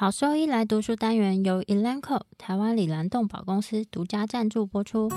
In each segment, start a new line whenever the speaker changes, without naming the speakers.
好兽医来读书单元由 Elanco 台湾里兰动保公司独家赞助播出。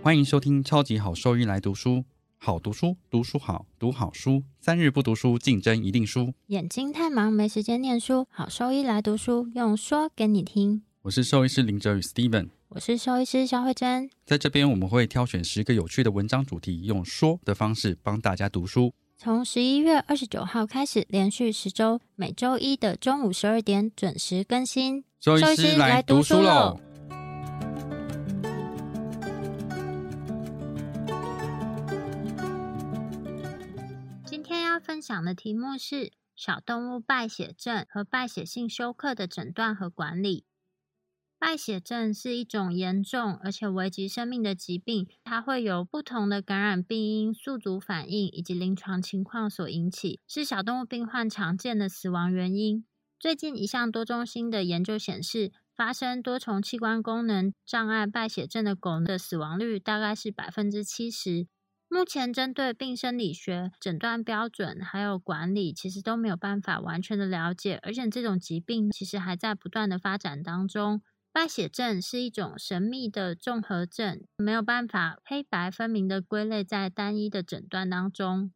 欢迎收听超级好兽医来读书，好读书，读书好，读好书，三日不读书，竞争一定输。
眼睛太忙没时间念书，好兽医来读书，用说给你听。
我是兽医师林哲宇 Steven，
我是兽医师肖慧珍。
在这边我们会挑选十个有趣的文章主题，用说的方式帮大家读书。
从十一月二十九号开始，连续十周，每周一的中午十二点准时更新。
兽医师来读书喽！
今天要分享的题目是小动物败血症和败血性休克的诊断和管理。败血症是一种严重而且危及生命的疾病，它会由不同的感染病因、宿主反应以及临床情况所引起，是小动物病患常见的死亡原因。最近一项多中心的研究显示，发生多重器官功能障碍败血症的狗的死亡率大概是百分之七十。目前针对病生理学诊断标准还有管理，其实都没有办法完全的了解，而且这种疾病其实还在不断的发展当中。败血症是一种神秘的综合症，没有办法黑白分明的归类在单一的诊断当中。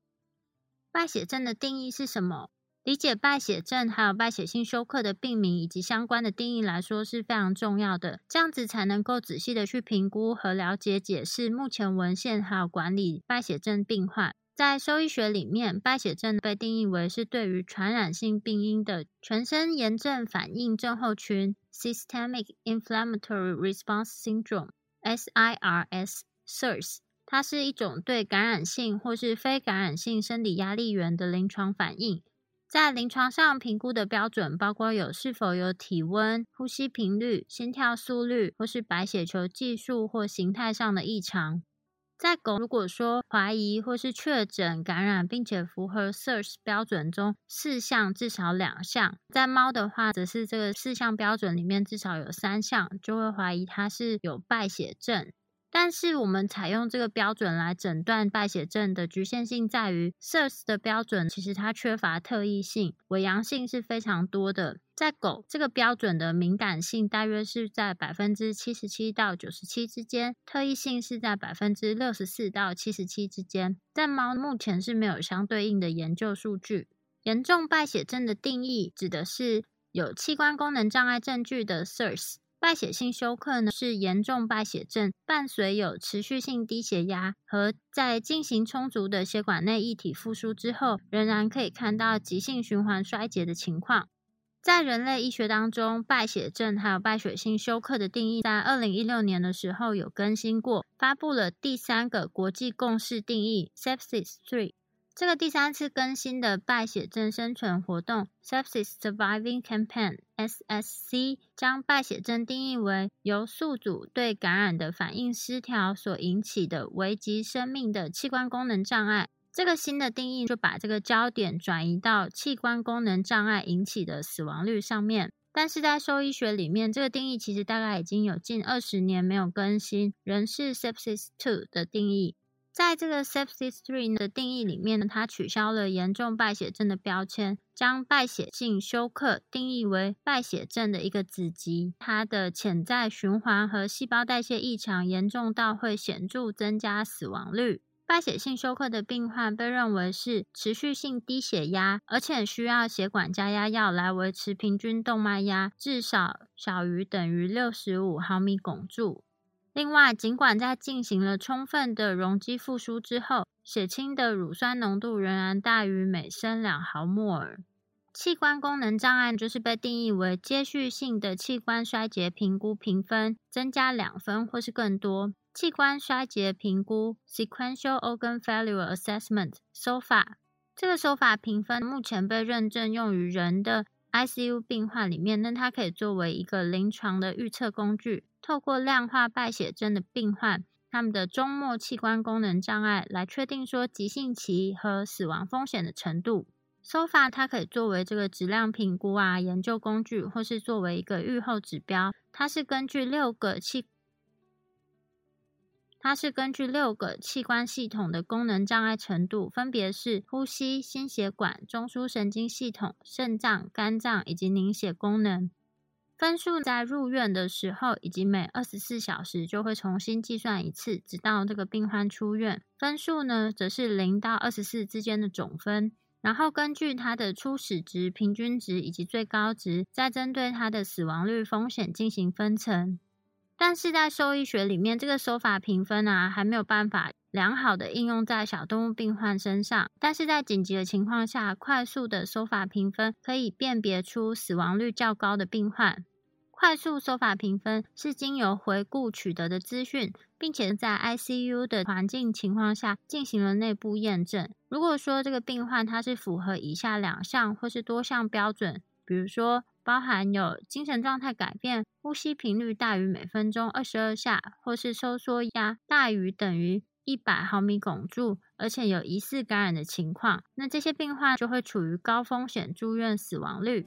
败血症的定义是什么？理解败血症还有败血性休克的病名以及相关的定义来说是非常重要的，这样子才能够仔细的去评估和了解解释目前文献还有管理败血症病患。在兽医学里面，败血症被定义为是对于传染性病因的全身炎症反应症候群 （Systemic Inflammatory Response Syndrome，SIRS），SIRS，它是一种对感染性或是非感染性生理压力源的临床反应。在临床上评估的标准包括有是否有体温、呼吸频率、心跳速率，或是白血球计数或形态上的异常。在狗如果说怀疑或是确诊感染，并且符合 SARS 标准中四项至少两项，在猫的话则是这个四项标准里面至少有三项，就会怀疑它是有败血症。但是我们采用这个标准来诊断败血症的局限性在于，SIRS 的标准其实它缺乏特异性，伪阳性是非常多的。在狗这个标准的敏感性大约是在百分之七十七到九十七之间，特异性是在百分之六十四到七十七之间。在猫目前是没有相对应的研究数据。严重败血症的定义指的是有器官功能障碍证据的 SIRS。败血性休克呢是严重败血症，伴随有持续性低血压和在进行充足的血管内液体复苏之后，仍然可以看到急性循环衰竭的情况。在人类医学当中，败血症还有败血性休克的定义，在二零一六年的时候有更新过，发布了第三个国际共识定义 Sepsis Three。这个第三次更新的败血症生存活动 Sepsis Surviving Campaign（SSC） 将败血症定义为由宿主对感染的反应失调所引起的危及生命的器官功能障碍。这个新的定义就把这个焦点转移到器官功能障碍引起的死亡率上面，但是在兽医学里面，这个定义其实大概已经有近二十年没有更新，仍是 Sepsis Two 的定义。在这个 Sepsis Three 的定义里面呢，它取消了严重败血症的标签，将败血性休克定义为败血症的一个子集，它的潜在循环和细胞代谢异常严重到会显著增加死亡率。败血性休克的病患被认为是持续性低血压，而且需要血管加压药来维持平均动脉压至少小于等于六十五毫米汞柱。另外，尽管在进行了充分的容积复苏之后，血清的乳酸浓度仍然大于每升两毫摩尔。器官功能障碍就是被定义为接续性的器官衰竭评估评分增加两分或是更多。器官衰竭评估 （Sequential Organ Failure Assessment，SOFA） 这个手法评分目前被认证用于人的 ICU 病患里面，那它可以作为一个临床的预测工具，透过量化败血症的病患他们的终末器官功能障碍，来确定说急性期和死亡风险的程度。SOFA 它可以作为这个质量评估啊研究工具，或是作为一个预后指标。它是根据六个器它是根据六个器官系统的功能障碍程度，分别是呼吸、心血管、中枢神经系统、肾脏、肝脏以及凝血功能。分数在入院的时候，以及每二十四小时就会重新计算一次，直到这个病患出院。分数呢，则是零到二十四之间的总分。然后根据它的初始值、平均值以及最高值，再针对它的死亡率风险进行分层。但是在兽医学里面，这个手法评分啊，还没有办法良好的应用在小动物病患身上。但是在紧急的情况下，快速的手法评分可以辨别出死亡率较高的病患。快速手法评分是经由回顾取得的资讯，并且在 ICU 的环境情况下进行了内部验证。如果说这个病患他是符合以下两项或是多项标准，比如说包含有精神状态改变、呼吸频率大于每分钟二十二下，或是收缩压大于等于一百毫米汞柱，而且有疑似感染的情况，那这些病患就会处于高风险住院死亡率。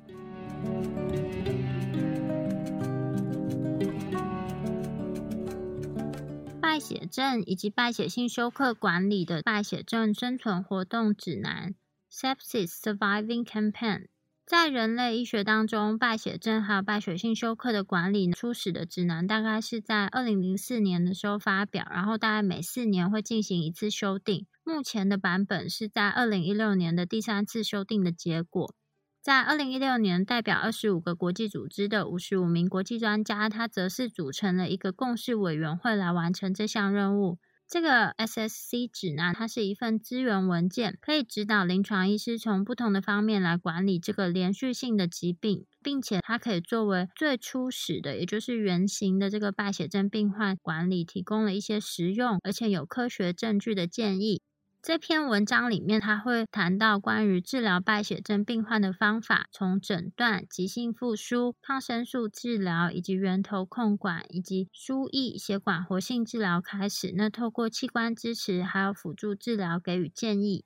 败血症以及败血性休克管理的败血症生存活动指南 （Sepsis Surviving Campaign） 在人类医学当中，败血症还有败血性休克的管理初始的指南，大概是在二零零四年的时候发表，然后大概每四年会进行一次修订。目前的版本是在二零一六年的第三次修订的结果。在二零一六年，代表二十五个国际组织的五十五名国际专家，他则是组成了一个共识委员会来完成这项任务。这个 SSC 指南，它是一份资源文件，可以指导临床医师从不同的方面来管理这个连续性的疾病，并且它可以作为最初始的，也就是原型的这个败血症病患管理，提供了一些实用而且有科学证据的建议。这篇文章里面，他会谈到关于治疗败血症病患的方法，从诊断、急性复苏、抗生素治疗，以及源头控管，以及输液血管活性治疗开始。那透过器官支持还有辅助治疗给予建议。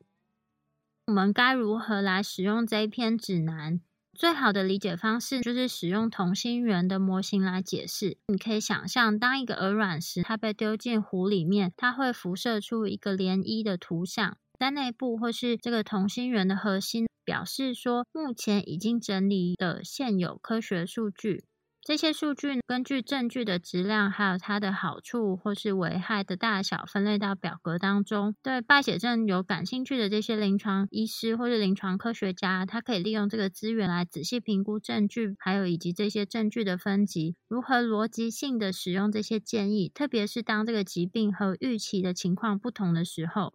我们该如何来使用这一篇指南？最好的理解方式就是使用同心圆的模型来解释。你可以想象，当一个鹅卵石它被丢进湖里面，它会辐射出一个涟漪的图像，在内部或是这个同心圆的核心，表示说目前已经整理的现有科学数据。这些数据根据证据的质量，还有它的好处或是危害的大小，分类到表格当中。对败血症有感兴趣的这些临床医师或是临床科学家，他可以利用这个资源来仔细评估证据，还有以及这些证据的分级，如何逻辑性的使用这些建议，特别是当这个疾病和预期的情况不同的时候。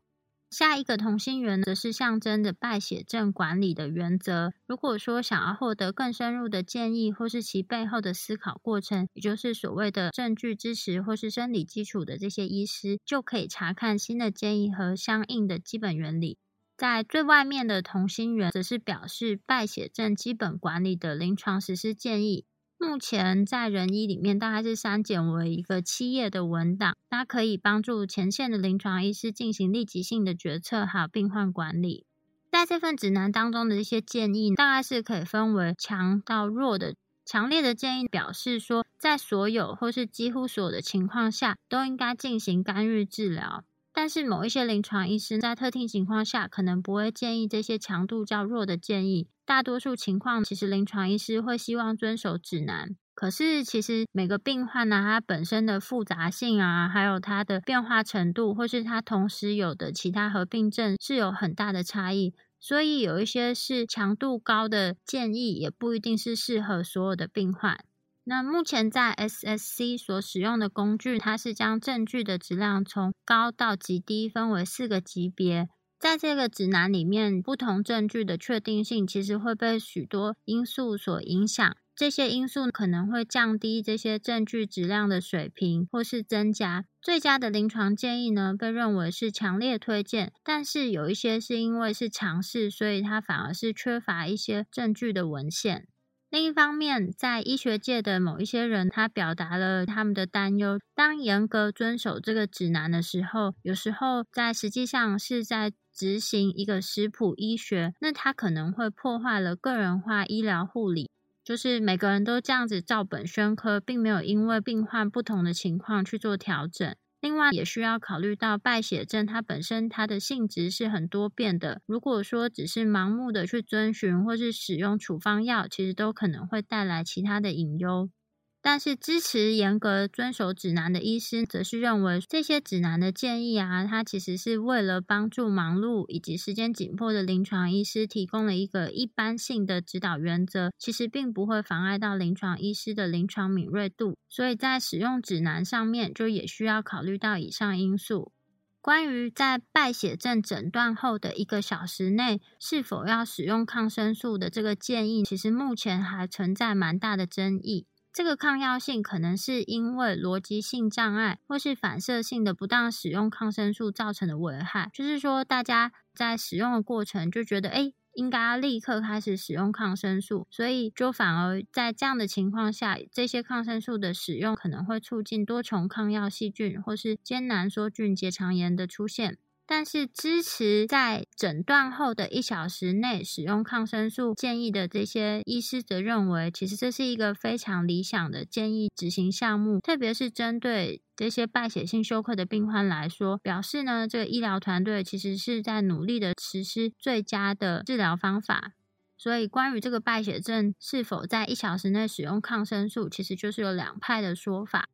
下一个同心圆则是象征着败血症管理的原则。如果说想要获得更深入的建议，或是其背后的思考过程，也就是所谓的证据支持或是生理基础的这些医师，就可以查看新的建议和相应的基本原理。在最外面的同心圆，则是表示败血症基本管理的临床实施建议。目前在人医里面，大概是删减为一个七页的文档，它可以帮助前线的临床医师进行立即性的决策，还有病患管理。在这份指南当中的一些建议，大概是可以分为强到弱的。强烈的建议表示说，在所有或是几乎所有的情况下，都应该进行干预治疗。但是某一些临床医师在特定情况下，可能不会建议这些强度较弱的建议。大多数情况，其实临床医师会希望遵守指南。可是，其实每个病患呢，它本身的复杂性啊，还有它的变化程度，或是它同时有的其他合并症，是有很大的差异。所以，有一些是强度高的建议，也不一定是适合所有的病患。那目前在 SSC 所使用的工具，它是将证据的质量从高到极低分为四个级别。在这个指南里面，不同证据的确定性其实会被许多因素所影响。这些因素可能会降低这些证据质量的水平，或是增加。最佳的临床建议呢，被认为是强烈推荐，但是有一些是因为是尝试，所以它反而是缺乏一些证据的文献。另一方面，在医学界的某一些人，他表达了他们的担忧：当严格遵守这个指南的时候，有时候在实际上是在执行一个食谱医学，那它可能会破坏了个人化医疗护理，就是每个人都这样子照本宣科，并没有因为病患不同的情况去做调整。另外，也需要考虑到败血症它本身它的性质是很多变的。如果说只是盲目的去遵循或是使用处方药，其实都可能会带来其他的隐忧。但是支持严格遵守指南的医师，则是认为这些指南的建议啊，它其实是为了帮助忙碌以及时间紧迫的临床医师提供了一个一般性的指导原则，其实并不会妨碍到临床医师的临床敏锐度。所以在使用指南上面，就也需要考虑到以上因素。关于在败血症诊断后的一个小时内是否要使用抗生素的这个建议，其实目前还存在蛮大的争议。这个抗药性可能是因为逻辑性障碍，或是反射性的不当使用抗生素造成的危害。就是说，大家在使用的过程就觉得，哎，应该立刻开始使用抗生素，所以就反而在这样的情况下，这些抗生素的使用可能会促进多重抗药细菌或是艰难梭菌结肠炎的出现。但是支持在诊断后的一小时内使用抗生素建议的这些医师则认为，其实这是一个非常理想的建议执行项目，特别是针对这些败血性休克的病患来说，表示呢，这个医疗团队其实是在努力的实施最佳的治疗方法。所以，关于这个败血症是否在一小时内使用抗生素，其实就是有两派的说法。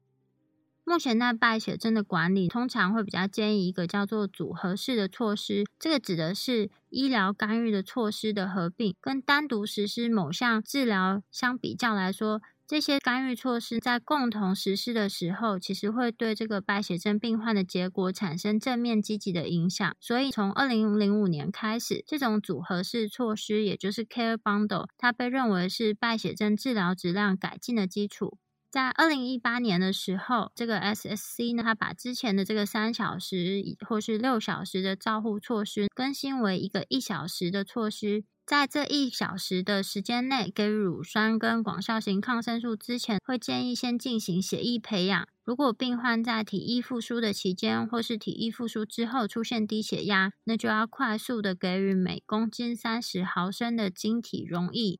目前在败血症的管理，通常会比较建议一个叫做组合式的措施。这个指的是医疗干预的措施的合并，跟单独实施某项治疗相比较来说，这些干预措施在共同实施的时候，其实会对这个败血症病患的结果产生正面积极的影响。所以，从二零零五年开始，这种组合式措施，也就是 Care Bundle，它被认为是败血症治疗质量改进的基础。在二零一八年的时候，这个 SSC 呢，它把之前的这个三小时或是六小时的照护措施更新为一个一小时的措施。在这一小时的时间内，给乳酸跟广效型抗生素之前，会建议先进行血液培养。如果病患在体液复苏的期间，或是体液复苏之后出现低血压，那就要快速的给予每公斤三十毫升的晶体溶液。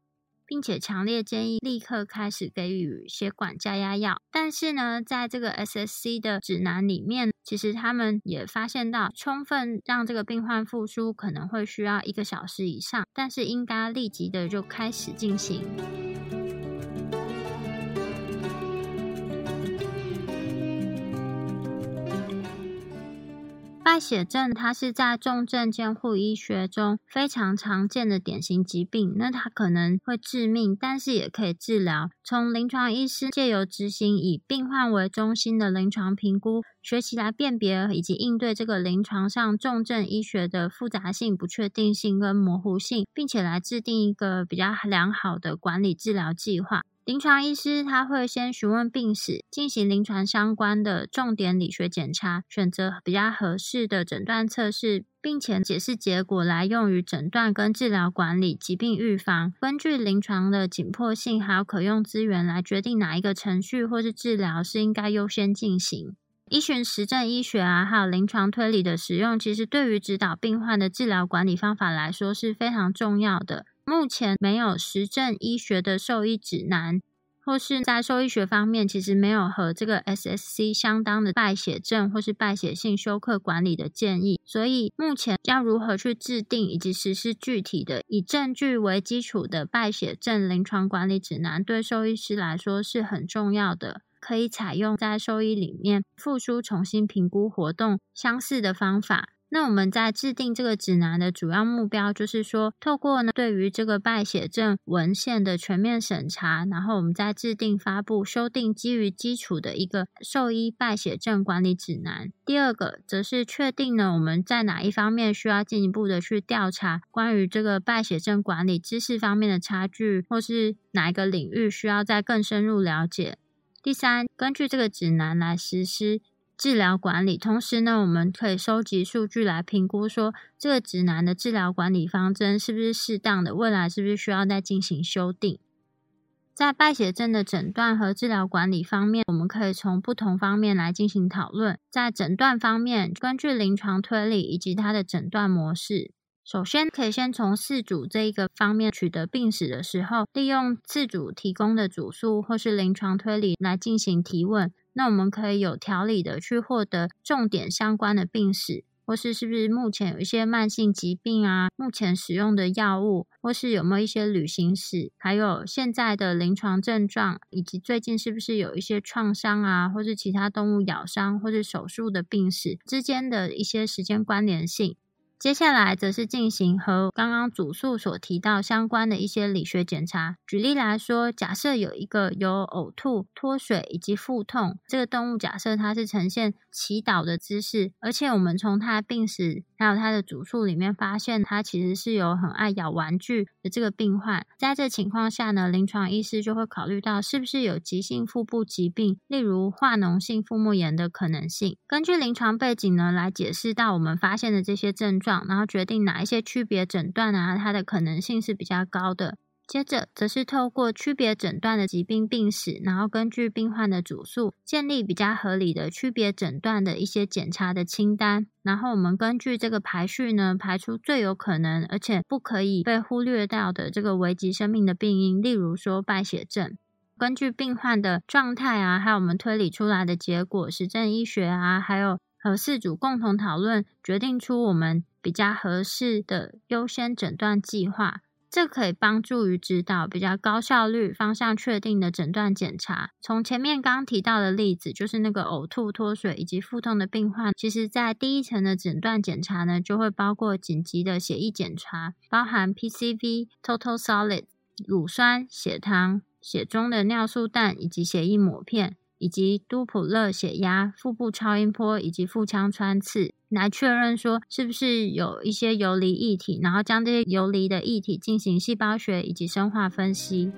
并且强烈建议立刻开始给予血管加压药。但是呢，在这个 SSC 的指南里面，其实他们也发现到，充分让这个病患复苏可能会需要一个小时以上，但是应该立即的就开始进行。败血症，它是在重症监护医学中非常常见的典型疾病。那它可能会致命，但是也可以治疗。从临床医师借由执行以病患为中心的临床评估，学习来辨别以及应对这个临床上重症医学的复杂性、不确定性跟模糊性，并且来制定一个比较良好的管理治疗计划。临床医师他会先询问病史，进行临床相关的重点理学检查，选择比较合适的诊断测试，并且解释结果来用于诊断跟治疗管理、疾病预防。根据临床的紧迫性还有可用资源来决定哪一个程序或是治疗是应该优先进行。医学实证医学啊，还有临床推理的使用，其实对于指导病患的治疗管理方法来说是非常重要的。目前没有实证医学的兽医指南，或是在兽医学方面，其实没有和这个 SSC 相当的败血症或是败血性休克管理的建议。所以目前要如何去制定以及实施具体的以证据为基础的败血症临床管理指南，对兽医师来说是很重要的。可以采用在兽医里面复苏重新评估活动相似的方法。那我们在制定这个指南的主要目标，就是说，透过呢对于这个败血症文献的全面审查，然后我们再制定发布修订基于基础的一个兽医败血症管理指南。第二个，则是确定呢我们在哪一方面需要进一步的去调查关于这个败血症管理知识方面的差距，或是哪一个领域需要再更深入了解。第三，根据这个指南来实施。治疗管理，同时呢，我们可以收集数据来评估，说这个指南的治疗管理方针是不是适当的，未来是不是需要再进行修订。在败血症的诊断和治疗管理方面，我们可以从不同方面来进行讨论。在诊断方面，根据临床推理以及它的诊断模式。首先，可以先从四主这一个方面取得病史的时候，利用四主提供的主诉或是临床推理来进行提问。那我们可以有条理的去获得重点相关的病史，或是是不是目前有一些慢性疾病啊，目前使用的药物，或是有没有一些旅行史，还有现在的临床症状，以及最近是不是有一些创伤啊，或是其他动物咬伤或是手术的病史之间的一些时间关联性。接下来则是进行和刚刚主诉所提到相关的一些理学检查。举例来说，假设有一个有呕吐、脱水以及腹痛，这个动物假设它是呈现祈祷的姿势，而且我们从它病史还有他的主诉里面发现，他其实是有很爱咬玩具的这个病患。在这情况下呢，临床医师就会考虑到是不是有急性腹部疾病，例如化脓性腹膜炎的可能性。根据临床背景呢，来解释到我们发现的这些症状。然后决定哪一些区别诊断啊，它的可能性是比较高的。接着则是透过区别诊断的疾病病史，然后根据病患的主诉，建立比较合理的区别诊断的一些检查的清单。然后我们根据这个排序呢，排出最有可能而且不可以被忽略掉的这个危及生命的病因，例如说败血症。根据病患的状态啊，还有我们推理出来的结果，实证医学啊，还有和事主共同讨论，决定出我们。比较合适的优先诊断计划，这可以帮助于指导比较高效率、方向确定的诊断检查。从前面刚提到的例子，就是那个呕吐、脱水以及腹痛的病患，其实在第一层的诊断检查呢，就会包括紧急的血液检查，包含 PCV、Total Solid、乳酸、血糖、血中的尿素氮以及血液抹片。以及多普勒血压、腹部超音波以及腹腔穿刺，来确认说是不是有一些游离异体，然后将这些游离的异体进行细胞学以及生化分析。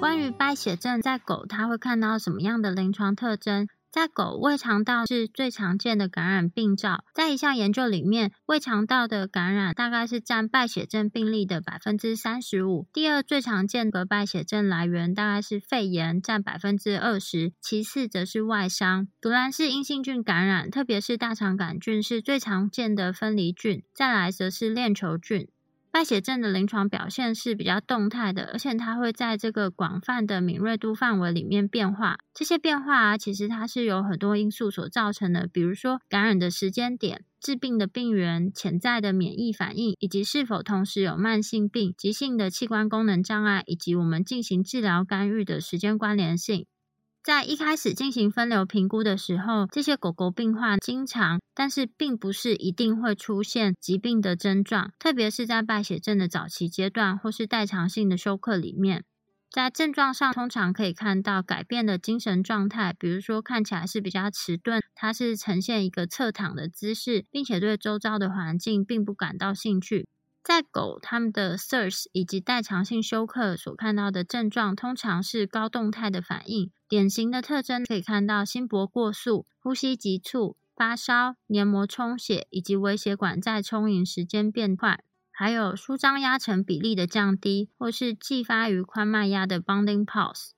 关于败血症，在狗它会看到什么样的临床特征？在狗胃肠道是最常见的感染病灶，在一项研究里面，胃肠道的感染大概是占败血症病例的百分之三十五。第二最常见的败血症来源大概是肺炎，占百分之二十，其次则是外伤。独兰氏阴性菌感染，特别是大肠杆菌是最常见的分离菌，再来则是链球菌。败血症的临床表现是比较动态的，而且它会在这个广泛的敏锐度范围里面变化。这些变化啊，其实它是有很多因素所造成的，比如说感染的时间点、致病的病源、潜在的免疫反应，以及是否同时有慢性病、急性的器官功能障碍，以及我们进行治疗干预的时间关联性。在一开始进行分流评估的时候，这些狗狗病患经常，但是并不是一定会出现疾病的症状，特别是在败血症的早期阶段或是代偿性的休克里面，在症状上通常可以看到改变的精神状态，比如说看起来是比较迟钝，它是呈现一个侧躺的姿势，并且对周遭的环境并不感到兴趣。在狗，它们的 SIRS 以及代偿性休克所看到的症状，通常是高动态的反应。典型的特征可以看到心搏过速、呼吸急促、发烧、黏膜充血以及微血管在充盈时间变快，还有舒张压成比例的降低，或是继发于宽脉压的 bounding pulse。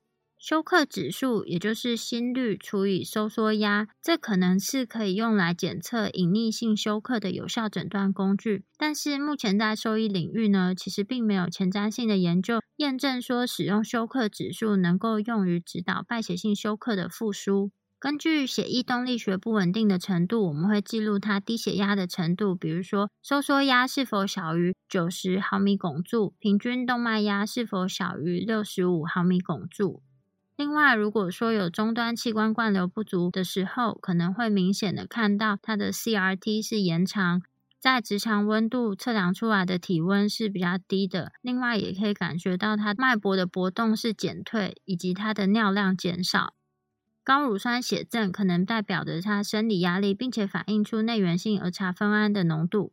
休克指数，也就是心率除以收缩压，这可能是可以用来检测隐匿性休克的有效诊断工具。但是目前在兽医领域呢，其实并没有前瞻性的研究验证说使用休克指数能够用于指导败血性休克的复苏。根据血液动力学不稳定的程度，我们会记录它低血压的程度，比如说收缩压是否小于九十毫米汞柱，平均动脉压是否小于六十五毫米汞柱。另外，如果说有终端器官灌流不足的时候，可能会明显的看到它的 CRT 是延长，在直肠温度测量出来的体温是比较低的。另外，也可以感觉到它脉搏的搏动是减退，以及它的尿量减少。高乳酸血症可能代表着它生理压力，并且反映出内源性儿茶酚胺的浓度。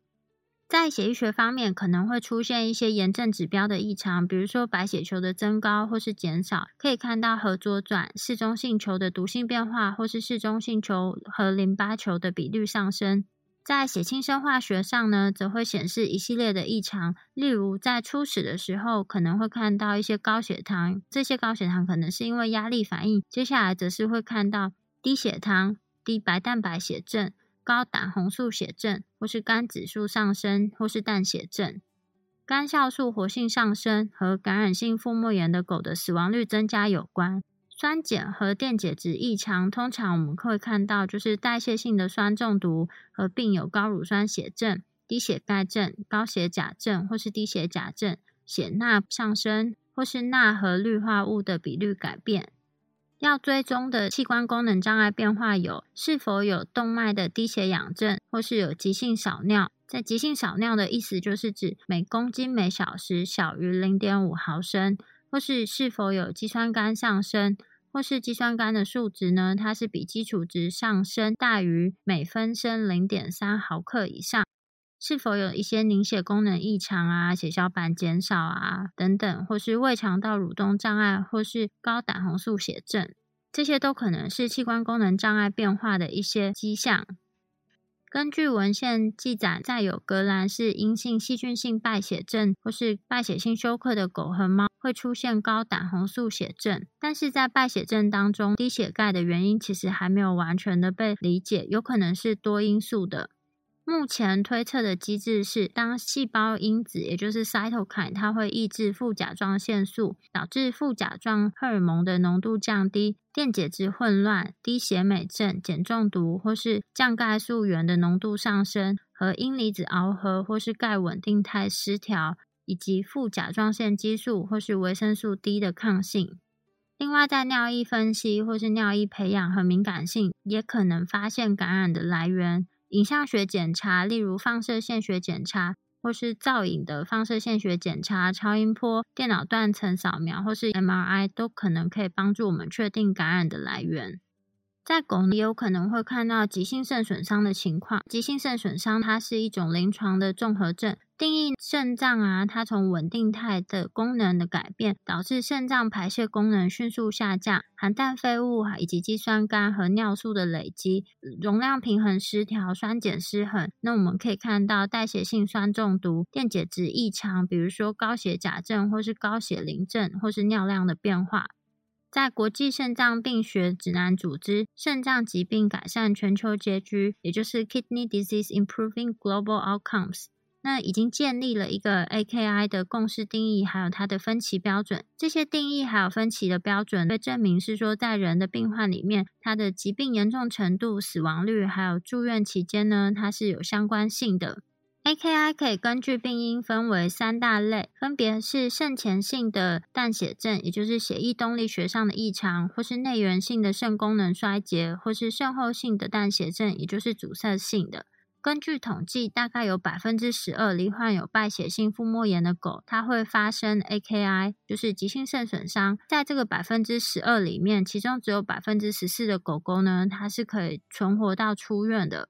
在血液学方面，可能会出现一些炎症指标的异常，比如说白血球的增高或是减少，可以看到核左转、嗜中性球的毒性变化，或是嗜中性球和淋巴球的比率上升。在血清生化学上呢，则会显示一系列的异常，例如在初始的时候可能会看到一些高血糖，这些高血糖可能是因为压力反应；接下来则是会看到低血糖、低白蛋白血症、高胆红素血症，或是肝指数上升，或是淡血症。肝酵素活性上升和感染性腹膜炎的狗的死亡率增加有关。酸碱和电解质异常，通常我们会看到就是代谢性的酸中毒和并有高乳酸血症、低血钙症、高血钾症或是低血钾症、血钠上升或是钠和氯化物的比率改变。要追踪的器官功能障碍变化有：是否有动脉的低血氧症，或是有急性少尿。在急性少尿的意思就是指每公斤每小时小于零点五毫升，或是是否有肌酸酐上升。或是肌酸酐的数值呢？它是比基础值上升大于每分升零点三毫克以上。是否有一些凝血功能异常啊、血小板减少啊等等，或是胃肠道蠕动障碍，或是高胆红素血症，这些都可能是器官功能障碍变化的一些迹象。根据文献记载，在有革兰氏阴性细菌性败血症或是败血性休克的狗和猫，会出现高胆红素血症。但是在败血症当中，低血钙的原因其实还没有完全的被理解，有可能是多因素的。目前推测的机制是，当细胞因子，也就是 cytokine，它会抑制副甲状腺素，导致副甲状荷尔蒙的浓度降低，电解质混乱、低血镁症、碱中毒或是降钙素原的浓度上升，和阴离子螯合或是钙稳定态失调，以及副甲状腺激素或是维生素 D 的抗性。另外，在尿液分析或是尿液培养和敏感性，也可能发现感染的来源。影像学检查，例如放射线学检查，或是造影的放射线学检查、超音波、电脑断层扫描，或是 MRI，都可能可以帮助我们确定感染的来源。在狗也有可能会看到急性肾损伤的情况。急性肾损伤它是一种临床的综合症，定义肾脏啊，它从稳定态的功能的改变，导致肾脏排泄功能迅速下降，含氮废物以及肌酸酐和尿素的累积，容量平衡失调，酸碱失衡。那我们可以看到代谢性酸中毒、电解质异常，比如说高血钾症或是高血磷症，或是尿量的变化。在国际肾脏病学指南组织肾脏疾病改善全球结局，也就是 Kidney Disease Improving Global Outcomes，那已经建立了一个 AKI 的共识定义，还有它的分歧标准。这些定义还有分歧的标准，被证明是说，在人的病患里面，它的疾病严重程度、死亡率，还有住院期间呢，它是有相关性的。AKI 可以根据病因分为三大类，分别是肾前性的淡血症，也就是血液动力学上的异常，或是内源性的肾功能衰竭，或是肾后性的淡血症，也就是阻塞性的。根据统计，大概有百分之十二罹患有败血性腹膜炎的狗，它会发生 AKI，就是急性肾损伤。在这个百分之十二里面，其中只有百分之十四的狗狗呢，它是可以存活到出院的。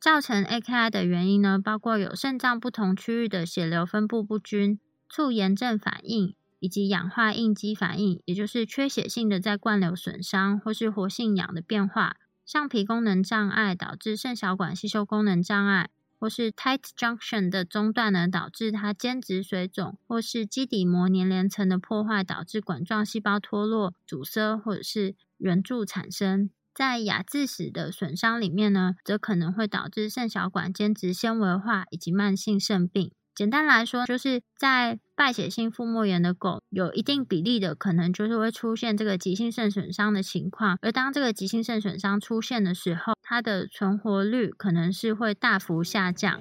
造成 AKI 的原因呢，包括有肾脏不同区域的血流分布不均、促炎症反应以及氧化应激反应，也就是缺血性的在灌流损伤或是活性氧的变化、橡皮功能障碍导致肾小管吸收功能障碍，或是 tight junction 的中断呢，导致它间质水肿，或是基底膜粘连层的破坏导致管状细胞脱落、阻塞或者是圆柱产生。在亚致死的损伤里面呢，则可能会导致肾小管间质纤维化以及慢性肾病。简单来说，就是在败血性腹膜炎的狗，有一定比例的可能就是会出现这个急性肾损伤的情况。而当这个急性肾损伤出现的时候，它的存活率可能是会大幅下降。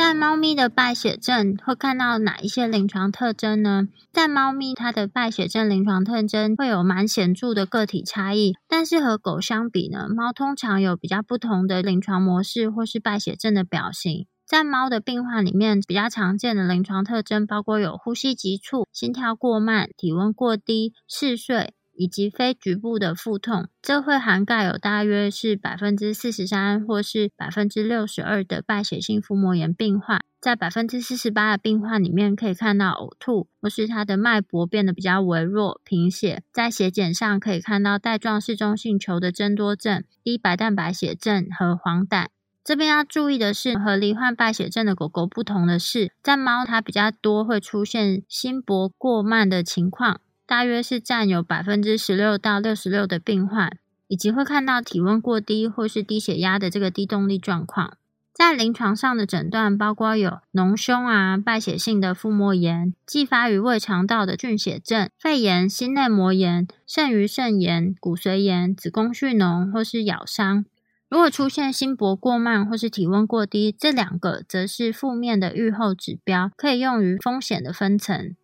在猫咪的败血症会看到哪一些临床特征呢？在猫咪，它的败血症临床特征会有蛮显著的个体差异，但是和狗相比呢，猫通常有比较不同的临床模式或是败血症的表型。在猫的病患里面，比较常见的临床特征包括有呼吸急促、心跳过慢、体温过低、嗜睡。以及非局部的腹痛，这会涵盖有大约是百分之四十三或是百分之六十二的败血性腹膜炎病患。在百分之四十八的病患里面，可以看到呕吐，或是他的脉搏变得比较微弱、贫血。在血检上可以看到带状室中性球的增多症、低白蛋白血症和黄疸。这边要注意的是，和罹患败血症的狗狗不同的是，在猫它比较多会出现心搏过慢的情况，大约是占有百分之十六到六十六的病患，以及会看到体温过低或是低血压的这个低动力状况。在临床上的诊断包括有脓胸啊、败血性的腹膜炎、继发于胃肠道的菌血症、肺炎、心内膜炎、肾盂肾炎、骨髓炎、子宫蓄脓或是咬伤。如果出现心搏过慢或是体温过低，这两个则是负面的预后指标，可以用于风险的分层。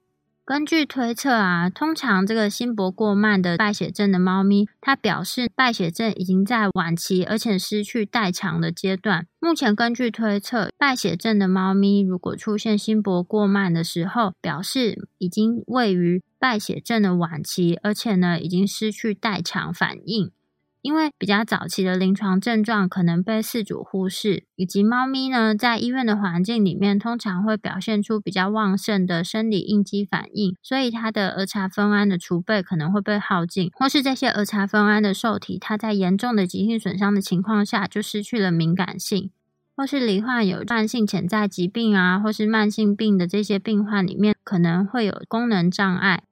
根据推测啊，通常这个心搏过慢的败血症的猫咪，它表示败血症已经在晚期，而且失去代偿的阶段。目前根据推测，败血症的猫咪如果出现心搏过慢的时候，表示已经位于败血症的晚期，而且呢，已经失去代偿反应。因为比较早期的临床症状可能被饲主忽视，以及猫咪呢在医院的环境里面通常会表现出比较旺盛的生理应激反应，所以它的儿茶酚胺的储备可能会被耗尽，或是这些儿茶酚胺的受体，它在严重的急性损伤的情况下就失去了敏感性，或是罹患有慢性潜在疾病啊，或是慢性病的这些病患里面可能会有功能障碍。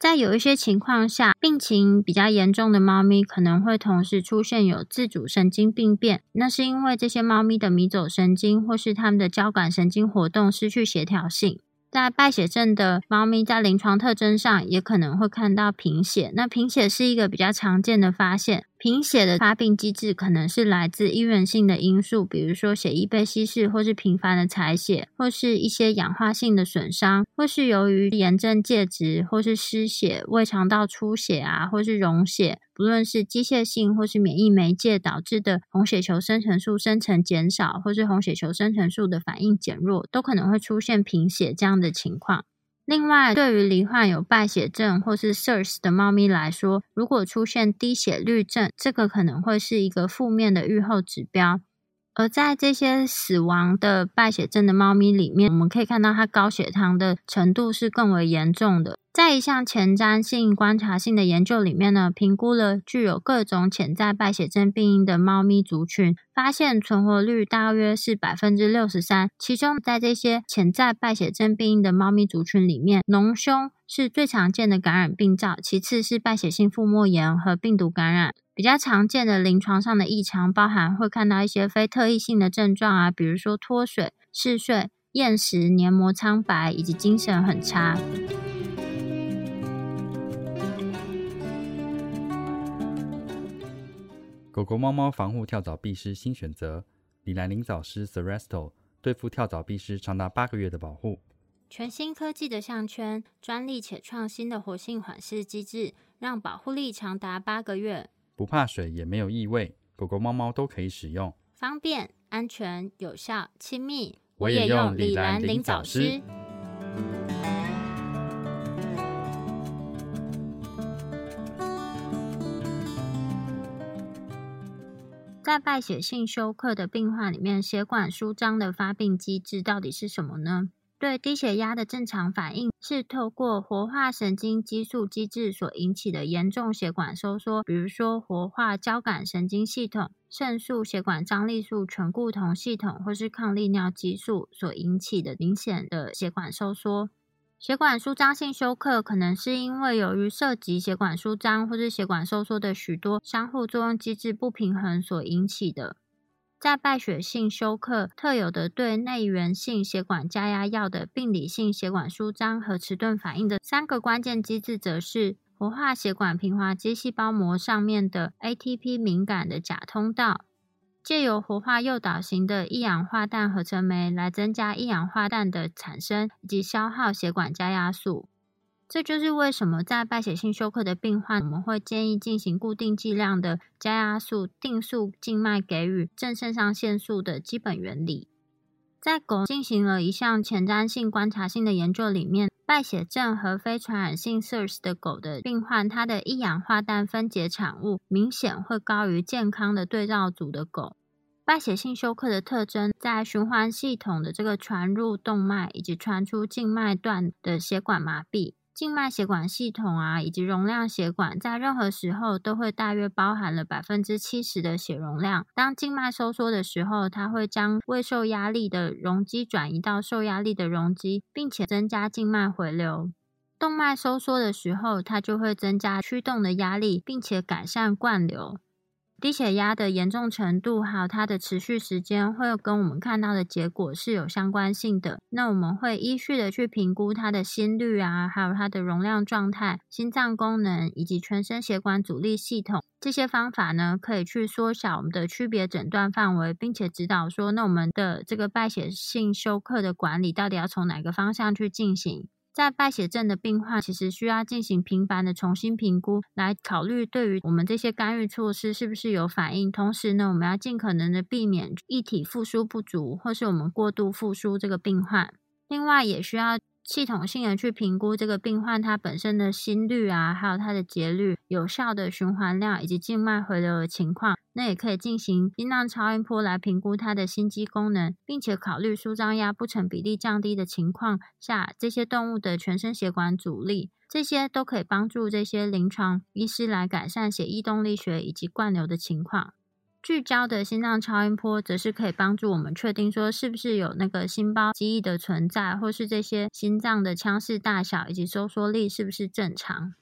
在有一些情况下，病情比较严重的猫咪可能会同时出现有自主神经病变，那是因为这些猫咪的迷走神经或是它们的交感神经活动失去协调性。在败血症的猫咪，在临床特征上也可能会看到贫血。那贫血是一个比较常见的发现。贫血的发病机制可能是来自医源性的因素，比如说血液被稀释，或是频繁的采血，或是一些氧化性的损伤，或是由于炎症介质，或是失血、胃肠道出血啊，或是溶血，不论是机械性或是免疫媒介导致的红血球生成素生成减少，或是红血球生成素的反应减弱，都可能会出现贫血这样的情况。另外，对于罹患有败血症或是 SIRS 的猫咪来说，如果出现低血率症，这个可能会是一个负面的预后指标。而在这些死亡的败血症的猫咪里面，我们可以看到它高血糖的程度是更为严重的。在一项前瞻性观察性的研究里面呢，评估了具有各种潜在败血症病因的猫咪族群，发现存活率大约是百分之六十三。其中，在这些潜在败血症病因的猫咪族群里面，脓胸是最常见的感染病灶，其次是败血性腹膜炎和病毒感染。比较常见的临床上的异常，包含会看到一些非特异性的症状啊，比如说脱水、嗜睡、厌食、黏膜苍白以及精神很差。
狗狗、猫猫防护跳蚤必施新选择：李兰灵藻虱 s e r e s t o 对付跳蚤必施长达八个月的保护。
全新科技的项圈，专利且创新的活性缓释机制，让保护力长达八个月。
不怕水，也没有异味，狗狗、猫猫都可以使用，
方便、安全、有效、亲密。
我也用李兰灵藻虱。
在败血性休克的病患里面，血管舒张的发病机制到底是什么呢？对低血压的正常反应是透过活化神经激素机制所引起的严重血管收缩，比如说活化交感神经系统、肾素、血管张力素、醛固酮系统，或是抗利尿激素所引起的明显的血管收缩。血管舒张性休克可能是因为由于涉及血管舒张或是血管收缩的许多相互作用机制不平衡所引起的。在败血性休克特有的对内源性血管加压药的病理性血管舒张和迟钝反应的三个关键机制，则是活化血管平滑肌细胞膜上面的 ATP 敏感的钾通道。借由活化诱导型的一氧化氮合成酶来增加一氧化氮的产生以及消耗血管加压素，这就是为什么在败血性休克的病患，我们会建议进行固定剂量的加压素定速静脉给予正肾上腺素的基本原理。在狗进行了一项前瞻性观察性的研究里面。败血症和非传染性 SARS 的狗的病患，它的一氧化氮分解产物明显会高于健康的对照组的狗。败血性休克的特征在循环系统的这个传入动脉以及传出静脉段的血管麻痹。静脉血管系统啊，以及容量血管，在任何时候都会大约包含了百分之七十的血容量。当静脉收缩的时候，它会将未受压力的容积转移到受压力的容积，并且增加静脉回流。动脉收缩的时候，它就会增加驱动的压力，并且改善灌流。低血压的严重程度，还有它的持续时间，会跟我们看到的结果是有相关性的。那我们会依序的去评估它的心率啊，还有它的容量状态、心脏功能以及全身血管阻力系统。这些方法呢，可以去缩小我们的区别诊断范围，并且指导说，那我们的这个败血性休克的管理到底要从哪个方向去进行。在败血症的病患，其实需要进行频繁的重新评估，来考虑对于我们这些干预措施是不是有反应。同时呢，我们要尽可能的避免一体复苏不足，或是我们过度复苏这个病患。另外，也需要。系统性的去评估这个病患他本身的心率啊，还有他的节律、有效的循环量以及静脉回流的情况。那也可以进行心脏超音波来评估他的心肌功能，并且考虑舒张压不成比例降低的情况下，这些动物的全身血管阻力，这些都可以帮助这些临床医师来改善血液动力学以及灌流的情况。聚焦的心脏超音波则是可以帮助我们确定说是不是有那个心包积液的存在，或是这些心脏的腔室大小以及收缩力是不是正常。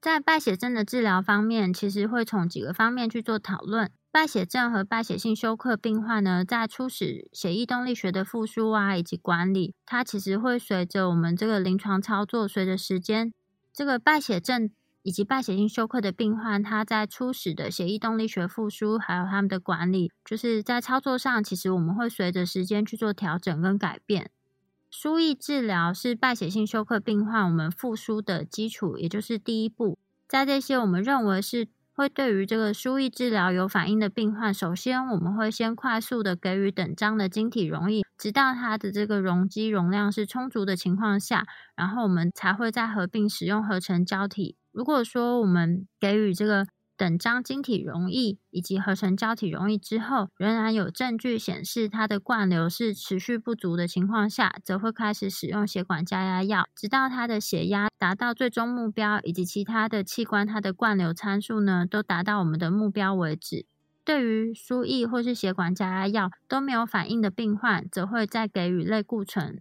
在败血症的治疗方面，其实会从几个方面去做讨论。败血症和败血性休克病患呢，在初始血液动力学的复苏啊以及管理，它其实会随着我们这个临床操作，随着时间，这个败血症。以及败血性休克的病患，他在初始的血液动力学复苏，还有他们的管理，就是在操作上，其实我们会随着时间去做调整跟改变。输液治疗是败血性休克病患我们复苏的基础，也就是第一步。在这些我们认为是会对于这个输液治疗有反应的病患，首先我们会先快速的给予等张的晶体溶液，直到它的这个容积容量是充足的情况下，然后我们才会再合并使用合成胶体。如果说我们给予这个等张晶体溶液以及合成胶体溶液之后，仍然有证据显示它的灌流是持续不足的情况下，则会开始使用血管加压药，直到它的血压达到最终目标，以及其他的器官它的灌流参数呢都达到我们的目标为止。对于输液或是血管加压药都没有反应的病患，则会再给予类固醇。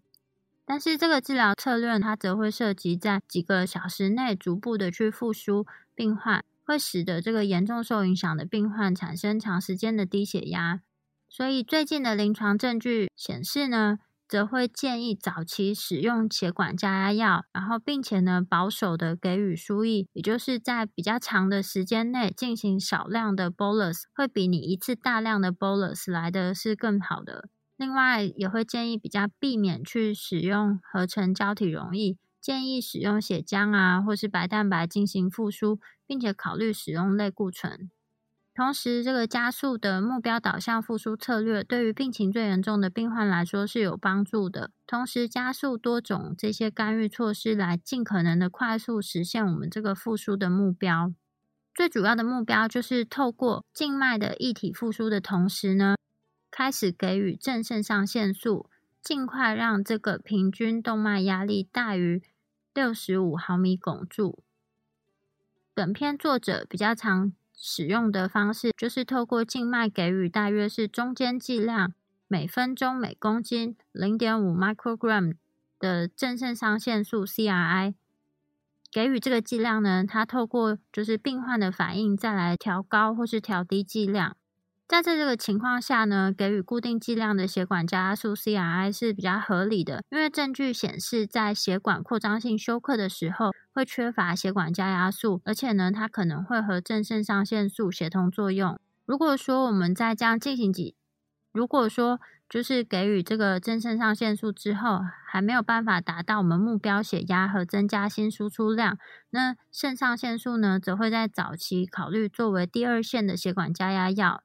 但是这个治疗策略，它则会涉及在几个小时内逐步的去复苏病患，会使得这个严重受影响的病患产生长时间的低血压。所以最近的临床证据显示呢，则会建议早期使用血管加压药，然后并且呢保守的给予输液，也就是在比较长的时间内进行少量的 bolus，会比你一次大量的 bolus 来的是更好的。另外，也会建议比较避免去使用合成胶体溶液，建议使用血浆啊，或是白蛋白进行复苏，并且考虑使用类固醇。同时，这个加速的目标导向复苏策略，对于病情最严重的病患来说是有帮助的。同时，加速多种这些干预措施，来尽可能的快速实现我们这个复苏的目标。最主要的目标就是透过静脉的液体复苏的同时呢。开始给予正肾上腺素，尽快让这个平均动脉压力大于六十五毫米汞柱。本篇作者比较常使用的方式，就是透过静脉给予大约是中间剂量，每分钟每公斤零点五 microgram 的正肾上腺素 （CRI）。给予这个剂量呢，它透过就是病患的反应，再来调高或是调低剂量。在这个情况下呢，给予固定剂量的血管加压素 （CRI） 是比较合理的，因为证据显示，在血管扩张性休克的时候，会缺乏血管加压素，而且呢，它可能会和正肾上腺素协同作用。如果说我们在这样进行几，如果说就是给予这个正肾上腺素之后，还没有办法达到我们目标血压和增加心输出量，那肾上腺素呢，则会在早期考虑作为第二线的血管加压药。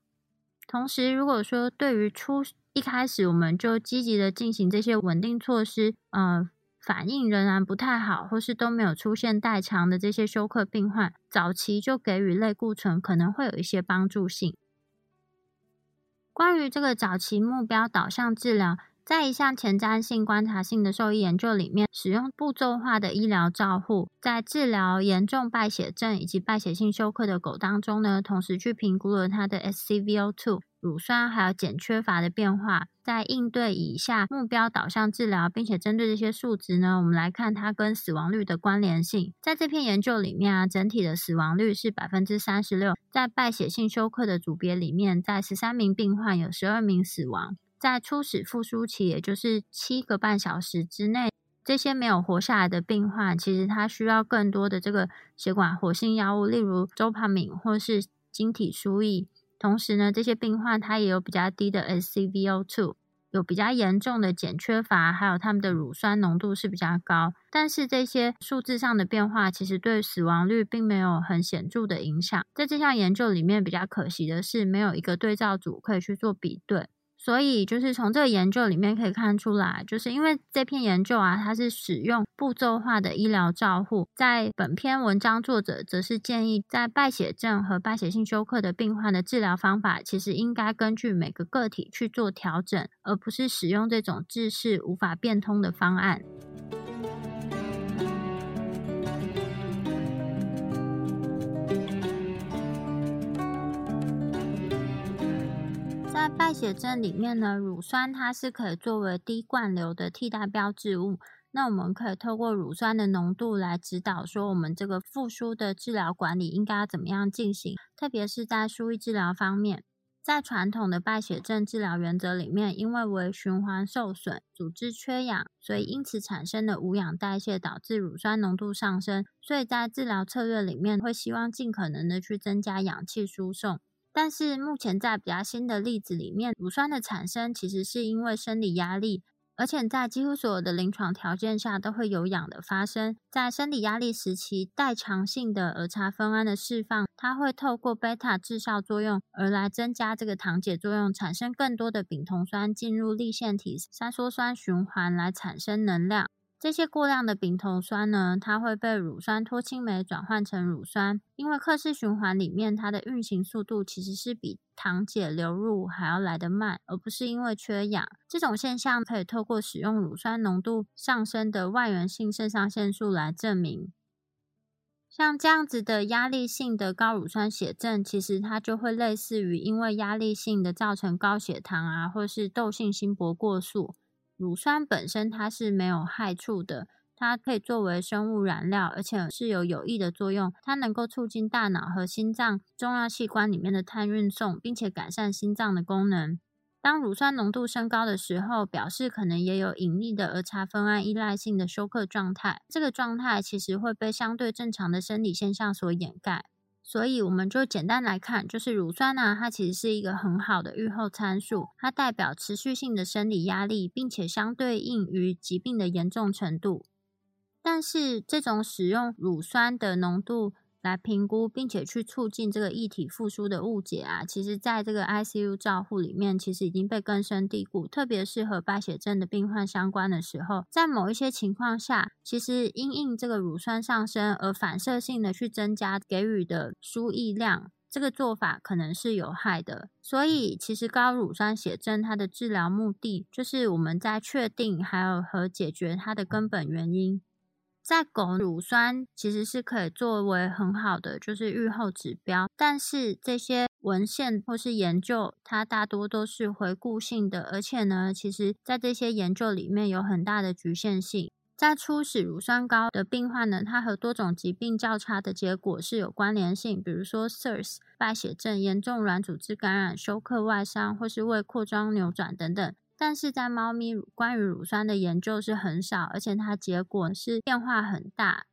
同时，如果说对于初一开始我们就积极的进行这些稳定措施，呃，反应仍然不太好，或是都没有出现代偿的这些休克病患，早期就给予类固醇可能会有一些帮助性。关于这个早期目标导向治疗。在一项前瞻性观察性的兽医研究里面，使用步骤化的医疗照护，在治疗严重败血症以及败血性休克的狗当中呢，同时去评估了它的 SCVO2 乳酸还有碱缺乏的变化。在应对以下目标导向治疗，并且针对这些数值呢，我们来看它跟死亡率的关联性。在这篇研究里面啊，整体的死亡率是百分之三十六。在败血性休克的组别里面，在十三名病患有十二名死亡。在初始复苏期，也就是七个半小时之内，这些没有活下来的病患，其实他需要更多的这个血管活性药物，例如周帕敏或是晶体输液。同时呢，这些病患他也有比较低的 SCVO2，有比较严重的碱缺乏，还有他们的乳酸浓度是比较高。但是这些数字上的变化，其实对死亡率并没有很显著的影响。在这项研究里面，比较可惜的是，没有一个对照组可以去做比对。所以，就是从这个研究里面可以看出来，就是因为这篇研究啊，它是使用步骤化的医疗照护。在本篇文章，作者则是建议，在败血症和败血性休克的病患的治疗方法，其实应该根据每个个体去做调整，而不是使用这种制式无法变通的方案。在败血症里面呢，乳酸它是可以作为低灌流的替代标志物。那我们可以透过乳酸的浓度来指导，说我们这个复苏的治疗管理应该怎么样进行。特别是在输液治疗方面，在传统的败血症治疗原则里面，因为为循环受损、组织缺氧，所以因此产生的无氧代谢导致乳酸浓度上升。所以在治疗策略里面，会希望尽可能的去增加氧气输送。但是目前在比较新的例子里面，乳酸的产生其实是因为生理压力，而且在几乎所有的临床条件下都会有氧的发生。在生理压力时期，代偿性的儿茶酚胺的释放，它会透过贝塔制效作用而来增加这个糖解作用，产生更多的丙酮酸进入立腺体三羧酸循环来产生能量。这些过量的丙酮酸呢，它会被乳酸脱氢酶转换成乳酸，因为克氏循环里面它的运行速度其实是比糖解流入还要来得慢，而不是因为缺氧。这种现象可以透过使用乳酸浓度上升的外源性肾上腺素来证明。像这样子的压力性的高乳酸血症，其实它就会类似于因为压力性的造成高血糖啊，或是窦性心搏过速。乳酸本身它是没有害处的，它可以作为生物燃料，而且是有有益的作用。它能够促进大脑和心脏重要器官里面的碳运送，并且改善心脏的功能。当乳酸浓度升高的时候，表示可能也有隐匿的儿茶酚胺依赖性的休克状态。这个状态其实会被相对正常的生理现象所掩盖。所以我们就简单来看，就是乳酸呢，它其实是一个很好的预后参数，它代表持续性的生理压力，并且相对应于疾病的严重程度。但是这种使用乳酸的浓度。来评估，并且去促进这个异体复苏的误解啊，其实在这个 ICU 照护里面，其实已经被根深蒂固。特别是和败血症的病患相关的时候，在某一些情况下，其实因应这个乳酸上升而反射性的去增加给予的输液量，这个做法可能是有害的。所以，其实高乳酸血症它的治疗目的，就是我们在确定还有和解决它的根本原因。在狗乳酸其实是可以作为很好的就是预后指标，但是这些文献或是研究，它大多都是回顾性的，而且呢，其实在这些研究里面有很大的局限性。在初始乳酸高的病患呢，它和多种疾病较差的结果是有关联性，比如说 SIRS、败血症、严重软组织感染、休克外伤或是胃扩张扭转等等。但是在猫咪关于乳酸的研究是很少，而且它结果是变化很大。